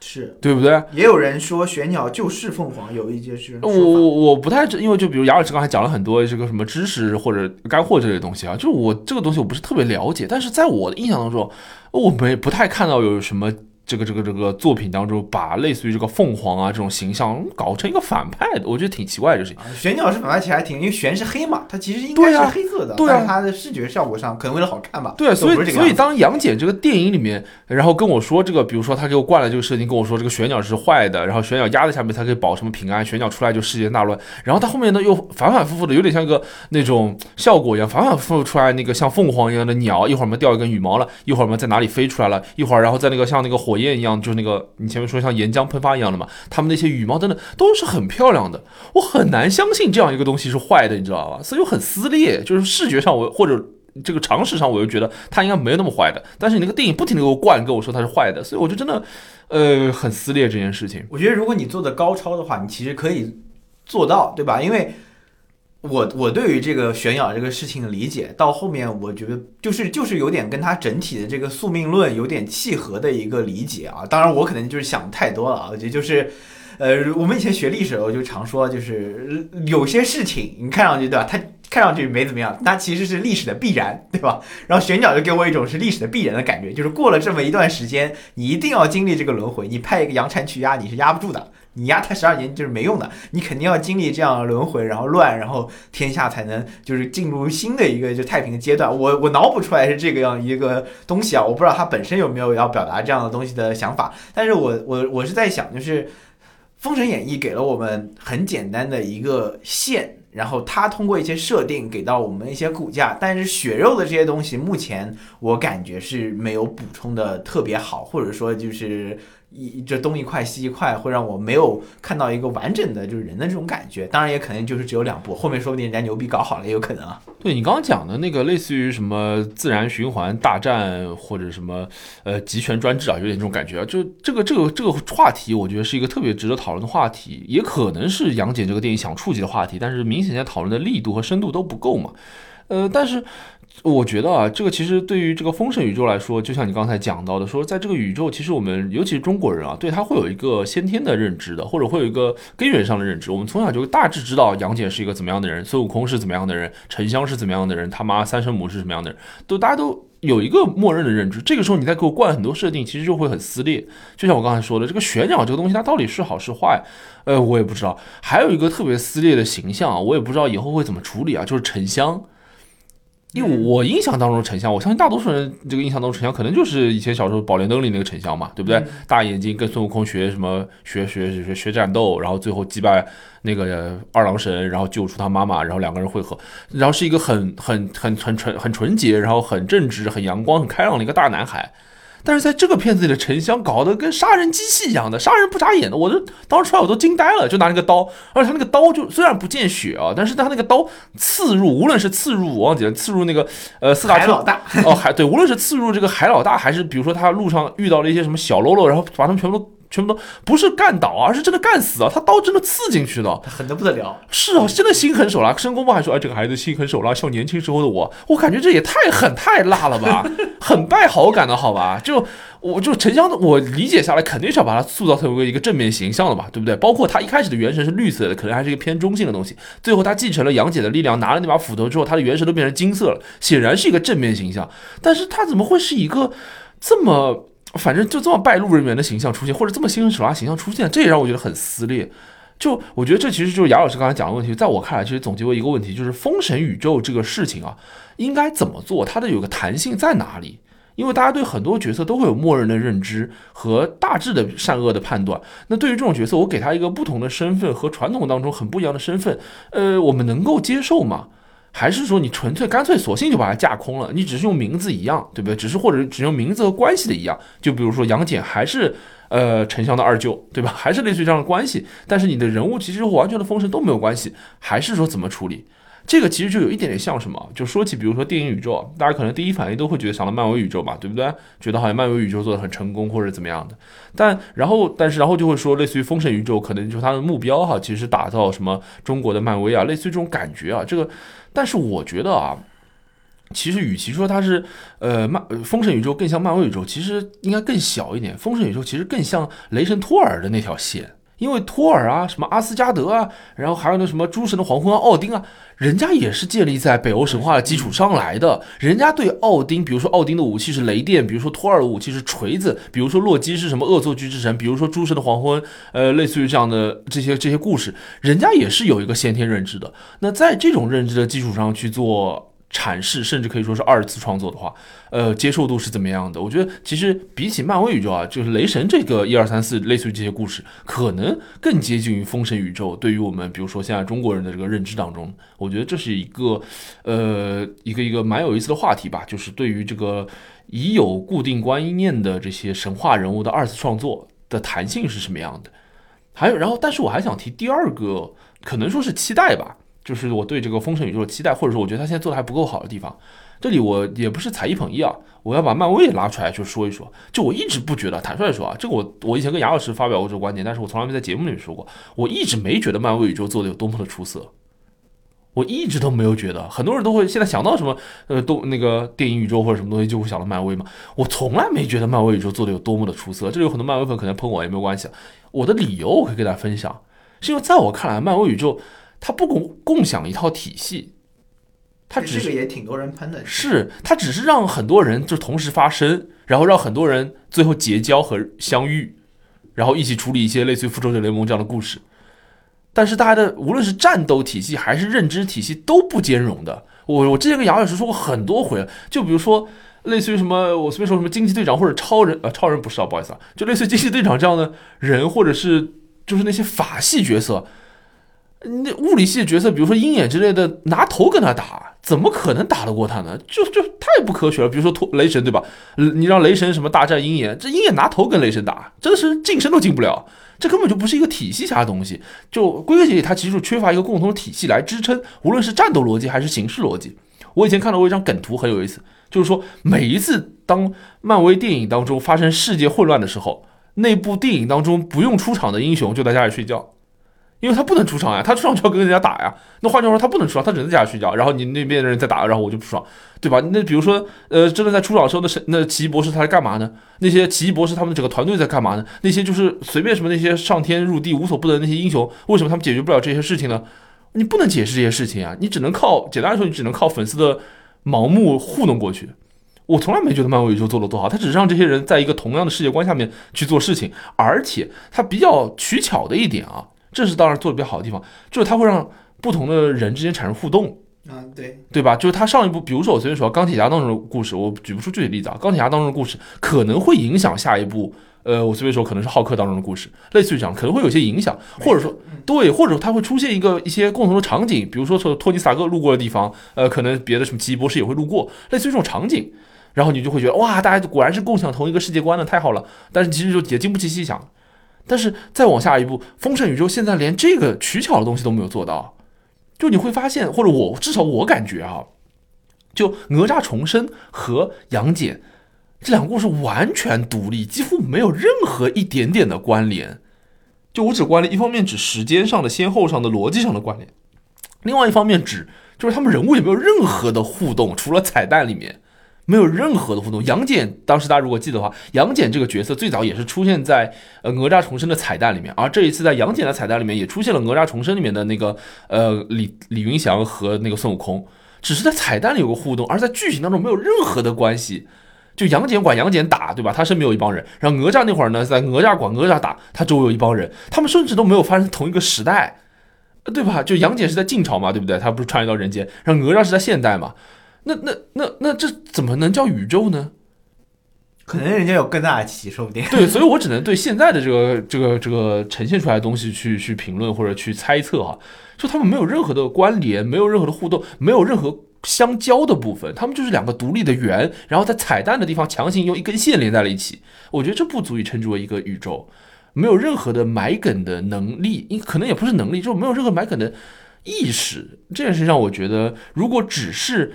是对不对？也有人说玄鸟就是凤凰，有一些是。我我我不太知，因为就比如杨老师刚才讲了很多这个什么知识或者干货这类东西啊，就是我这个东西我不是特别了解，但是在我的印象当中，我没不太看到有什么。这个这个这个作品当中，把类似于这个凤凰啊这种形象搞成一个反派的，我觉得挺奇怪的事情。玄鸟是反派，其实还挺，因为玄是黑嘛，它其实应该是黑色的，对啊，它的视觉效果上可能为了好看吧。对，所以所以当杨戬这个电影里面，然后跟我说这个，比如说他给我灌了这个设定，跟我说这个玄鸟是坏的，然后玄鸟压在下面才可以保什么平安，玄鸟出来就世界大乱，然后他后面呢又反反复复的，有点像一个那种效果一样，反反复复出来那个像凤凰一样的鸟，一会儿嘛掉一根羽毛了，一会儿嘛在哪里飞出来了，一会儿然后在那个像那个火火焰一样，就是那个。你前面说像岩浆喷发一样的嘛，他们那些羽毛等等都是很漂亮的，我很难相信这样一个东西是坏的，你知道吧？所以我很撕裂，就是视觉上我或者这个常识上我又觉得它应该没有那么坏的，但是你那个电影不停的给我灌，跟我说它是坏的，所以我就真的呃很撕裂这件事情。我觉得如果你做的高超的话，你其实可以做到，对吧？因为。我我对于这个玄鸟这个事情的理解，到后面我觉得就是就是有点跟他整体的这个宿命论有点契合的一个理解啊。当然我可能就是想太多了啊。我觉得就是，呃，我们以前学历史，我就常说，就是有些事情你看上去对吧，它看上去没怎么样，它其实是历史的必然，对吧？然后玄鸟就给我一种是历史的必然的感觉，就是过了这么一段时间，你一定要经历这个轮回，你派一个杨禅去压，你是压不住的。你压他十二年就是没用的，你肯定要经历这样轮回，然后乱，然后天下才能就是进入新的一个就太平的阶段。我我脑补出来是这个样一个东西啊，我不知道他本身有没有要表达这样的东西的想法，但是我我我是在想，就是《封神演义》给了我们很简单的一个线，然后他通过一些设定给到我们一些骨架，但是血肉的这些东西，目前我感觉是没有补充的特别好，或者说就是。一这东一块西一块，会让我没有看到一个完整的就是人的这种感觉。当然也可能就是只有两部，后面说不定人家牛逼搞好了也有可能啊。对你刚刚讲的那个类似于什么自然循环大战或者什么呃集权专制啊，有点这种感觉啊。就这个这个这个话题，我觉得是一个特别值得讨论的话题，也可能是杨戬这个电影想触及的话题，但是明显在讨论的力度和深度都不够嘛。呃，但是。我觉得啊，这个其实对于这个封神宇宙来说，就像你刚才讲到的，说在这个宇宙，其实我们尤其是中国人啊，对他会有一个先天的认知的，或者会有一个根源上的认知。我们从小就大致知道杨戬是一个怎么样的人，孙悟空是怎么样的人，沉香是怎么样的人，他妈三生母是什么样的人，都大家都有一个默认的认知。这个时候你再给我灌很多设定，其实就会很撕裂。就像我刚才说的，这个玄鸟这个东西，它到底是好是坏，呃，我也不知道。还有一个特别撕裂的形象，我也不知道以后会怎么处理啊，就是沉香。因为我印象当中沉香，我相信大多数人这个印象当中沉香可能就是以前小时候《宝莲灯》里那个沉香嘛，对不对？大眼睛跟孙悟空学什么学学学学战斗，然后最后击败那个二郎神，然后救出他妈妈，然后两个人会合，然后是一个很很很很纯很纯洁，然后很正直、很阳光、很开朗的一个大男孩。但是在这个片子里的沉香搞得跟杀人机器一样的，杀人不眨眼的，我都当时出来我都惊呆了，就拿那个刀，而且他那个刀就虽然不见血啊，但是他那个刀刺入，无论是刺入我忘记了，刺入那个呃四大特海老大，哦，海对，无论是刺入这个海老大，还是比如说他路上遇到了一些什么小喽啰，然后把他们全部都全部都不是干倒啊，而是真的干死啊，他刀真的刺进去的。狠的不得了。是啊，真的心狠手辣。申公豹还说：“哎，这个孩子心狠手辣，像年轻时候的我。”我感觉这也太狠太辣了吧，很败好感的好吧？就我就沉香的，我理解下来肯定是要把他塑造成为一个正面形象的嘛，对不对？包括他一开始的元神是绿色的，可能还是一个偏中性的东西。最后他继承了杨戬的力量，拿了那把斧头之后，他的元神都变成金色了，显然是一个正面形象。但是他怎么会是一个这么反正就这么败露人员的形象出现，或者这么心狠手辣形象出现？这也让我觉得很撕裂。就我觉得这其实就是雅老师刚才讲的问题，在我看来，其实总结为一个问题，就是封神宇宙这个事情啊，应该怎么做？它的有个弹性在哪里？因为大家对很多角色都会有默认的认知和大致的善恶的判断。那对于这种角色，我给他一个不同的身份和传统当中很不一样的身份，呃，我们能够接受吗？还是说你纯粹干脆索性就把它架空了？你只是用名字一样，对不对？只是或者只用名字和关系的一样。就比如说杨戬还是呃沉香的二舅，对吧？还是类似于这样的关系，但是你的人物其实和完全的封神都没有关系。还是说怎么处理？这个其实就有一点点像什么？就说起，比如说电影宇宙，大家可能第一反应都会觉得想到漫威宇宙嘛，对不对？觉得好像漫威宇宙做的很成功或者怎么样的。但然后，但是然后就会说，类似于封神宇宙，可能就是它的目标哈，其实是打造什么中国的漫威啊，类似于这种感觉啊。这个，但是我觉得啊，其实与其说它是呃漫封神宇宙更像漫威宇宙，其实应该更小一点。封神宇宙其实更像雷神托尔的那条线。因为托尔啊，什么阿斯加德啊，然后还有那什么诸神的黄昏啊，奥丁啊，人家也是建立在北欧神话的基础上来的。人家对奥丁，比如说奥丁的武器是雷电，比如说托尔的武器是锤子，比如说洛基是什么恶作剧之神，比如说诸神的黄昏，呃，类似于这样的这些这些故事，人家也是有一个先天认知的。那在这种认知的基础上去做。阐释，甚至可以说是二次创作的话，呃，接受度是怎么样的？我觉得其实比起漫威宇宙啊，就是雷神这个一二三四，类似于这些故事，可能更接近于封神宇宙。对于我们，比如说现在中国人的这个认知当中，我觉得这是一个，呃，一个一个蛮有意思的话题吧。就是对于这个已有固定观念的这些神话人物的二次创作的弹性是什么样的？还有，然后，但是我还想提第二个，可能说是期待吧。就是我对这个封神宇宙的期待，或者说我觉得他现在做的还不够好的地方。这里我也不是踩一捧一啊，我要把漫威也拉出来去说一说。就我一直不觉得，坦率说啊，这个我我以前跟杨老师发表过这个观点，但是我从来没在节目里面说过。我一直没觉得漫威宇宙做的有多么的出色，我一直都没有觉得。很多人都会现在想到什么呃，都那个电影宇宙或者什么东西就会想到漫威嘛。我从来没觉得漫威宇宙做的有多么的出色。这里有很多漫威粉可能喷我也没有关系。我的理由我可以跟大家分享，是因为在我看来，漫威宇宙。它不共共享一套体系，它只是也挺多人喷的，是它只是让很多人就同时发生，然后让很多人最后结交和相遇，然后一起处理一些类似于复仇者联盟这样的故事。但是大家的无论是战斗体系还是认知体系都不兼容的。我我之前跟杨老师说过很多回了，就比如说类似于什么我随便说什么惊奇队长或者超人呃，超人不是啊，不好意思啊，就类似于惊奇队长这样的人，或者是就是那些法系角色。那物理系的角色，比如说鹰眼之类的，拿头跟他打，怎么可能打得过他呢？就就太不科学了。比如说托雷神，对吧？你让雷神什么大战鹰眼，这鹰眼拿头跟雷神打，真的是近身都近不了。这根本就不是一个体系下的东西。就归根结底，它其实缺乏一个共同体系来支撑，无论是战斗逻辑还是形式逻辑。我以前看到过一张梗图，很有意思，就是说每一次当漫威电影当中发生世界混乱的时候，那部电影当中不用出场的英雄就在家里睡觉。因为他不能出场呀，他出场就要跟人家打呀。那换句话说，他不能出场，他只能在家睡觉。然后你那边的人在打，然后我就不爽，对吧？那比如说，呃，真的在出场的时候，那是那奇异博士他在干嘛呢？那些奇异博士他们整个团队在干嘛呢？那些就是随便什么那些上天入地无所不能的那些英雄，为什么他们解决不了这些事情呢？你不能解释这些事情啊，你只能靠简单来说，你只能靠粉丝的盲目糊弄过去。我从来没觉得漫威宇宙做的多好，他只是让这些人在一个同样的世界观下面去做事情，而且他比较取巧的一点啊。这是当然做的比较好的地方，就是它会让不同的人之间产生互动，啊，对，对吧？就是他上一部，比如说我随便说钢铁侠当中的故事，我举不出具体例子啊。钢铁侠当中的故事可能会影响下一部，呃，我随便说可能是浩克当中的故事，类似于这样，可能会有些影响，或者说对，或者它会出现一个一些共同的场景，比如说从托尼·萨克路过的地方，呃，可能别的什么奇异博士也会路过，类似于这种场景。然后你就会觉得哇，大家果然是共享同一个世界观的，太好了。但是其实就也经不起细想。但是再往下一步，丰盛宇宙现在连这个取巧的东西都没有做到，就你会发现，或者我至少我感觉啊，就哪吒重生和杨戬这两个故事完全独立，几乎没有任何一点点的关联。就我只关联，一方面指时间上的先后上的逻辑上的关联，另外一方面指就是他们人物也没有任何的互动，除了彩蛋里面没有任何的互动。杨戬当时大家如果记得的话，杨戬这个角色最早也是出现在呃哪吒重生的彩蛋里面，而这一次在杨戬的彩蛋里面也出现了哪吒重生里面的那个呃李李云祥和那个孙悟空，只是在彩蛋里有个互动，而在剧情当中没有任何的关系。就杨戬管杨戬打，对吧？他身边有一帮人。然后哪吒那会儿呢，在哪吒管哪吒打，他周围有一帮人。他们甚至都没有发生同一个时代，对吧？就杨戬是在晋朝嘛，对不对？他不是穿越到人间，然后哪吒是在现代嘛？那那那那这怎么能叫宇宙呢？可能人家有更大的棋，说不定。对，所以我只能对现在的这个这个这个呈现出来的东西去去评论或者去猜测哈。就他们没有任何的关联，没有任何的互动，没有任何。相交的部分，他们就是两个独立的圆，然后在彩蛋的地方强行用一根线连在了一起。我觉得这不足以称之为一个宇宙，没有任何的埋梗的能力，因可能也不是能力，就没有任何埋梗的意识。这件事让我觉得，如果只是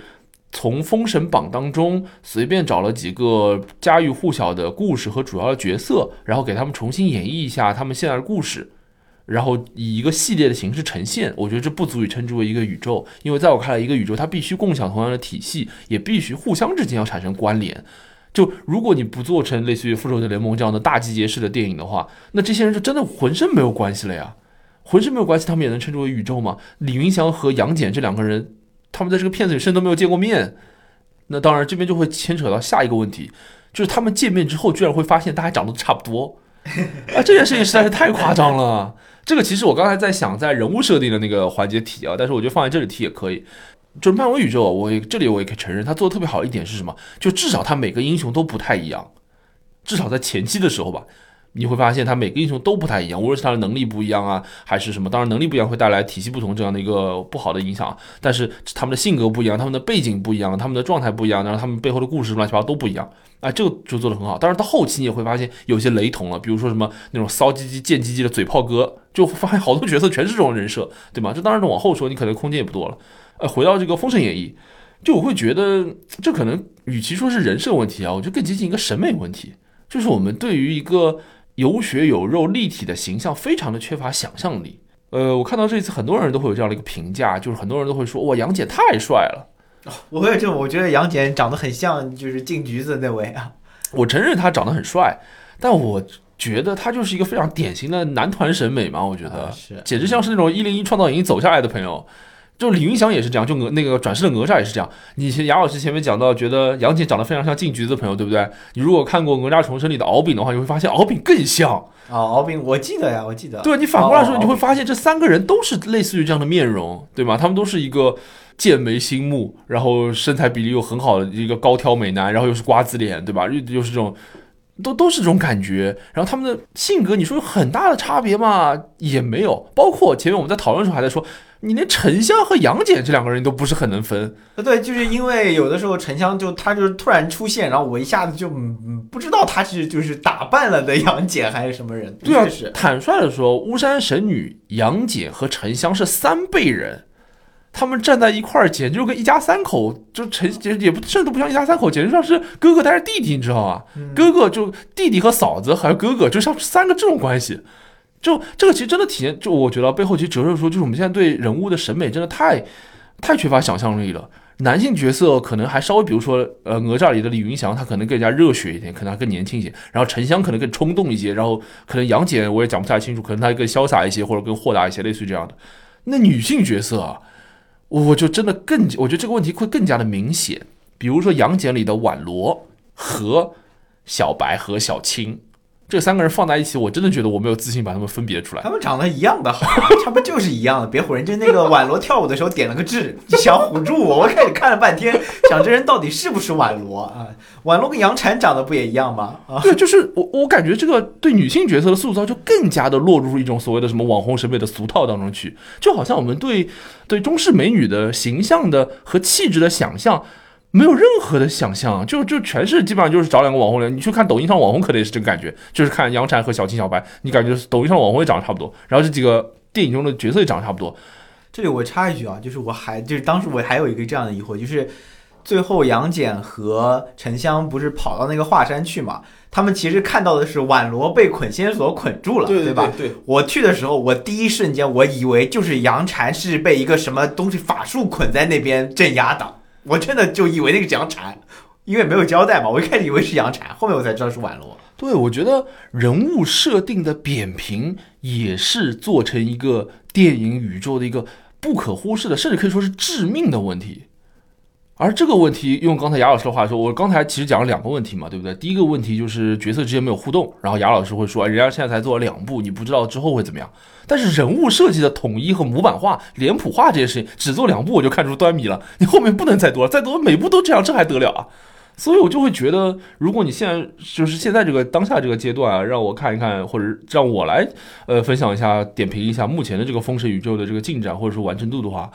从封神榜当中随便找了几个家喻户晓的故事和主要的角色，然后给他们重新演绎一下他们现在的故事。然后以一个系列的形式呈现，我觉得这不足以称之为一个宇宙，因为在我看来，一个宇宙它必须共享同样的体系，也必须互相之间要产生关联。就如果你不做成类似于复仇者联盟这样的大集结式的电影的话，那这些人就真的浑身没有关系了呀，浑身没有关系，他们也能称之为宇宙吗？李云祥和杨戬这两个人，他们在这个片子里甚至都没有见过面，那当然这边就会牵扯到下一个问题，就是他们见面之后居然会发现大家长得差不多，啊，这件事情实在是太夸张了。这个其实我刚才在想，在人物设定的那个环节提啊，但是我觉得放在这里提也可以。就是漫威宇宙，我这里我也可以承认，他做的特别好一点是什么？就至少他每个英雄都不太一样，至少在前期的时候吧。你会发现他每个英雄都不太一样，无论是他的能力不一样啊，还是什么，当然能力不一样会带来体系不同这样的一个不好的影响。但是他们的性格不一样，他们的背景不一样，他们的状态不一样，然后他们背后的故事乱七八糟都不一样。哎，这个就做得很好。当然到后期你也会发现有些雷同了，比如说什么那种骚唧唧、贱唧唧的嘴炮哥，就发现好多角色全是这种人设，对吗？这当然往后说，你可能空间也不多了。呃，回到这个《封神演义》，就我会觉得这可能与其说是人设问题啊，我觉得更接近一个审美问题，就是我们对于一个。有血有肉、立体的形象非常的缺乏想象力。呃，我看到这一次很多人都会有这样的一个评价，就是很多人都会说：“哇，杨戬太帅了。”我也这么，我觉得杨戬长得很像就是进局子那位啊。我承认他长得很帅，但我觉得他就是一个非常典型的男团审美嘛。我觉得是，简直像是那种一零一创造营走下来的朋友。就李云祥也是这样，就哪那个转世的哪吒也是这样。你杨老师前面讲到，觉得杨戬长得非常像进局子的朋友，对不对？你如果看过哪吒重生里的敖丙的话，你会发现敖丙更像啊。敖丙，我记得呀，我记得。对你反过来说，你会发现这三个人都是类似于这样的面容，对吗？他们都是一个剑眉星目，然后身材比例又很好的一个高挑美男，然后又是瓜子脸，对吧？又又是这种，都都是这种感觉。然后他们的性格，你说有很大的差别吗？也没有。包括前面我们在讨论的时候还在说。你连沉香和杨戬这两个人都不是很能分，对，就是因为有的时候沉香就他就是突然出现，然后我一下子就不知道他是就是打扮了的杨戬还是什么人。对啊，是坦率的说，巫山神女杨戬和沉香是三辈人，他们站在一块儿，简直就跟一家三口，就沉也也不甚至不像一家三口，简直像是哥哥带着弟弟，你知道吗？哥哥就弟弟和嫂子还有哥哥，就像三个这种关系。就这个其实真的体现，就我觉得背后其实折射出，就是我们现在对人物的审美真的太，太缺乏想象力了。男性角色可能还稍微，比如说呃哪吒里的李云祥，他可能更加热血一点，可能还更年轻一些。然后沉香可能更冲动一些，然后可能杨戬我也讲不太清楚，可能他更潇洒一些，或者更豁达一些，类似于这样的。那女性角色啊，我就真的更，我觉得这个问题会更加的明显。比如说杨戬里的婉罗和小白和小青。这三个人放在一起，我真的觉得我没有自信把他们分别出来。他们长得一样的好，他们就是一样的，别唬人。就那个宛罗跳舞的时候点了个痣，想唬住我。我开始看了半天，想这人到底是不是宛罗啊？宛罗跟杨婵长得不也一样吗？啊，对，就是我，我感觉这个对女性角色的塑造就更加的落入一种所谓的什么网红审美的俗套当中去，就好像我们对对中式美女的形象的和气质的想象。没有任何的想象，就就全是基本上就是找两个网红脸。你去看抖音上网红，可能也是这个感觉，就是看杨婵和小青小白，你感觉抖音上网红也长得差不多，然后这几个电影中的角色也长得差不多。这里我插一句啊，就是我还就是当时我还有一个这样的疑惑，就是最后杨戬和沉香不是跑到那个华山去嘛？他们其实看到的是宛罗被捆仙索捆住了，对吧？对，我去的时候，我第一瞬间我以为就是杨婵是被一个什么东西法术捆在那边镇压的，我真的就以为那个杨禅，因为没有交代嘛，我一开始以为是杨禅，后面我才知道是婉罗。对，我觉得人物设定的扁平也是做成一个电影宇宙的一个不可忽视的，甚至可以说是致命的问题。而这个问题，用刚才雅老师的话说，我刚才其实讲了两个问题嘛，对不对？第一个问题就是角色之间没有互动，然后雅老师会说，人家现在才做了两部，你不知道之后会怎么样。但是人物设计的统一和模板化、脸谱化这些事情，只做两部我就看出端倪了，你后面不能再多了，再多每部都这样，这还得了啊？所以我就会觉得，如果你现在就是现在这个当下这个阶段啊，让我看一看，或者让我来呃分享一下、点评一下目前的这个封神宇宙的这个进展或者说完成度的话，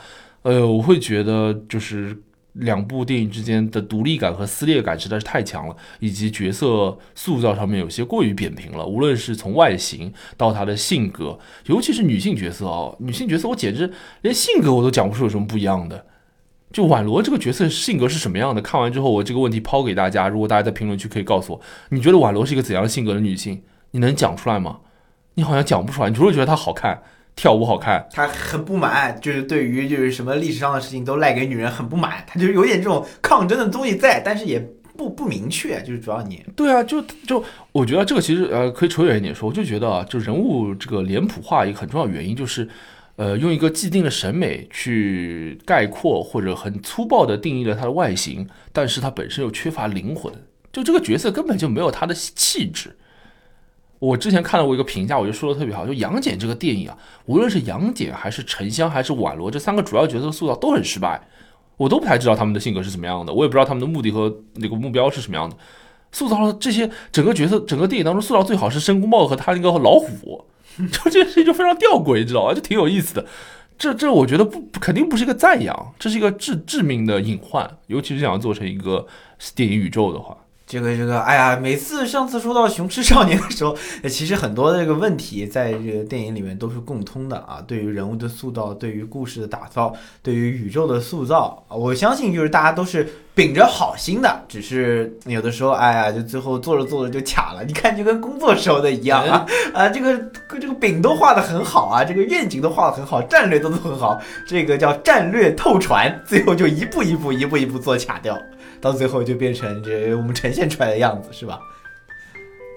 呃，我会觉得就是。两部电影之间的独立感和撕裂感实在是太强了，以及角色塑造上面有些过于扁平了。无论是从外形到他的性格，尤其是女性角色哦，女性角色我简直连性格我都讲不出有什么不一样的。就婉罗这个角色性格是什么样的？看完之后，我这个问题抛给大家，如果大家在评论区可以告诉我，你觉得婉罗是一个怎样的性格的女性？你能讲出来吗？你好像讲不出来，你除了觉得她好看。跳舞好看，他很不满，就是对于就是什么历史上的事情都赖给女人很不满，他就有点这种抗争的东西在，但是也不不明确，就是主要你对啊，就就我觉得这个其实呃可以扯远一点说，我就觉得啊，就人物这个脸谱化一个很重要原因就是，呃，用一个既定的审美去概括或者很粗暴的定义了他的外形，但是他本身又缺乏灵魂，就这个角色根本就没有他的气质。我之前看到过一个评价，我就说的特别好，就杨戬这个电影啊，无论是杨戬还是沉香还是婉罗这三个主要角色塑造都很失败，我都不太知道他们的性格是怎么样的，我也不知道他们的目的和那个目标是什么样的。塑造了这些整个角色，整个电影当中塑造最好是申公豹和他那个老虎，就这件事情就非常吊诡，你知道吧？就挺有意思的。这这我觉得不肯定不是一个赞扬，这是一个致致命的隐患，尤其是想要做成一个电影宇宙的话。这个这个，哎呀，每次上次说到《雄狮少年》的时候，其实很多的这个问题在这个电影里面都是共通的啊。对于人物的塑造，对于故事的打造，对于宇宙的塑造，我相信就是大家都是秉着好心的，只是有的时候，哎呀，就最后做着做着就卡了。你看，就跟工作时候的一样啊啊，这个这个饼都画的很好啊，这个愿景都画的很好，战略都都很好，这个叫战略透传，最后就一步一步一步一步做卡掉。到最后就变成这我们呈现出来的样子，是吧？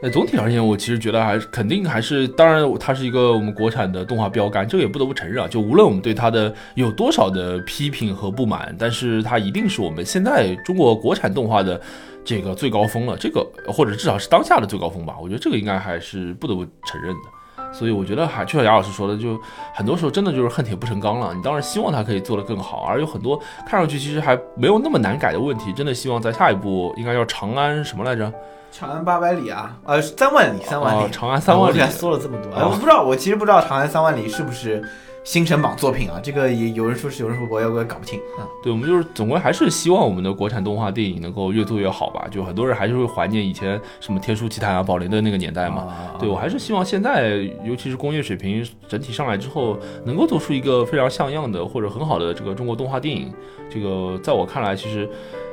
那总体而言，我其实觉得还是肯定还是，当然它是一个我们国产的动画标杆，这个也不得不承认啊。就无论我们对它的有多少的批评和不满，但是它一定是我们现在中国国产动画的这个最高峰了，这个或者至少是当下的最高峰吧。我觉得这个应该还是不得不承认的。所以我觉得还就像杨老师说的，就很多时候真的就是恨铁不成钢了。你当然希望他可以做得更好，而有很多看上去其实还没有那么难改的问题，真的希望在下一步应该叫长安什么来着？长安八百里啊，呃，三万里，三万里。长安三万里，说了这么多，我不知道，我其实不知道长安三万里是不是。星辰榜作品啊，这个也有人说是，有人说我也我也搞不清啊。对，我们就是总归还是希望我们的国产动画电影能够越做越好吧。就很多人还是会怀念以前什么天书奇谭啊、宝莲的那个年代嘛。对我还是希望现在，尤其是工业水平整体上来之后，能够做出一个非常像样的或者很好的这个中国动画电影。这个在我看来，其实。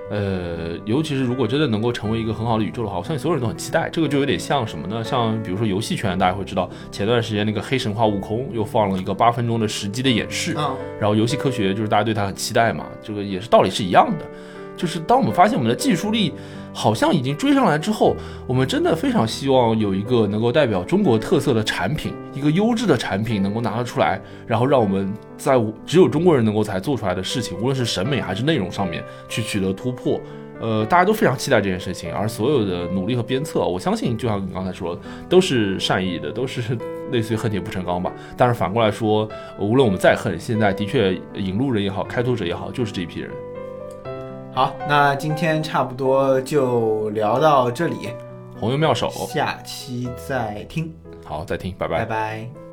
呃，尤其是如果真的能够成为一个很好的宇宙的话，我相信所有人都很期待。这个就有点像什么呢？像比如说游戏圈，大家会知道，前段时间那个黑神话悟空又放了一个八分钟的实机的演示，然后游戏科学就是大家对它很期待嘛，这个也是道理是一样的。就是当我们发现我们的技术力好像已经追上来之后，我们真的非常希望有一个能够代表中国特色的产品，一个优质的产品能够拿得出来，然后让我们在只有中国人能够才做出来的事情，无论是审美还是内容上面去取得突破。呃，大家都非常期待这件事情，而所有的努力和鞭策，我相信就像你刚才说的，都是善意的，都是 类似于恨铁不成钢吧。但是反过来说，无论我们再恨，现在的确引路人也好，开拓者也好，就是这一批人。好，那今天差不多就聊到这里。红油妙手，下期再听。好，再听，拜拜，拜拜。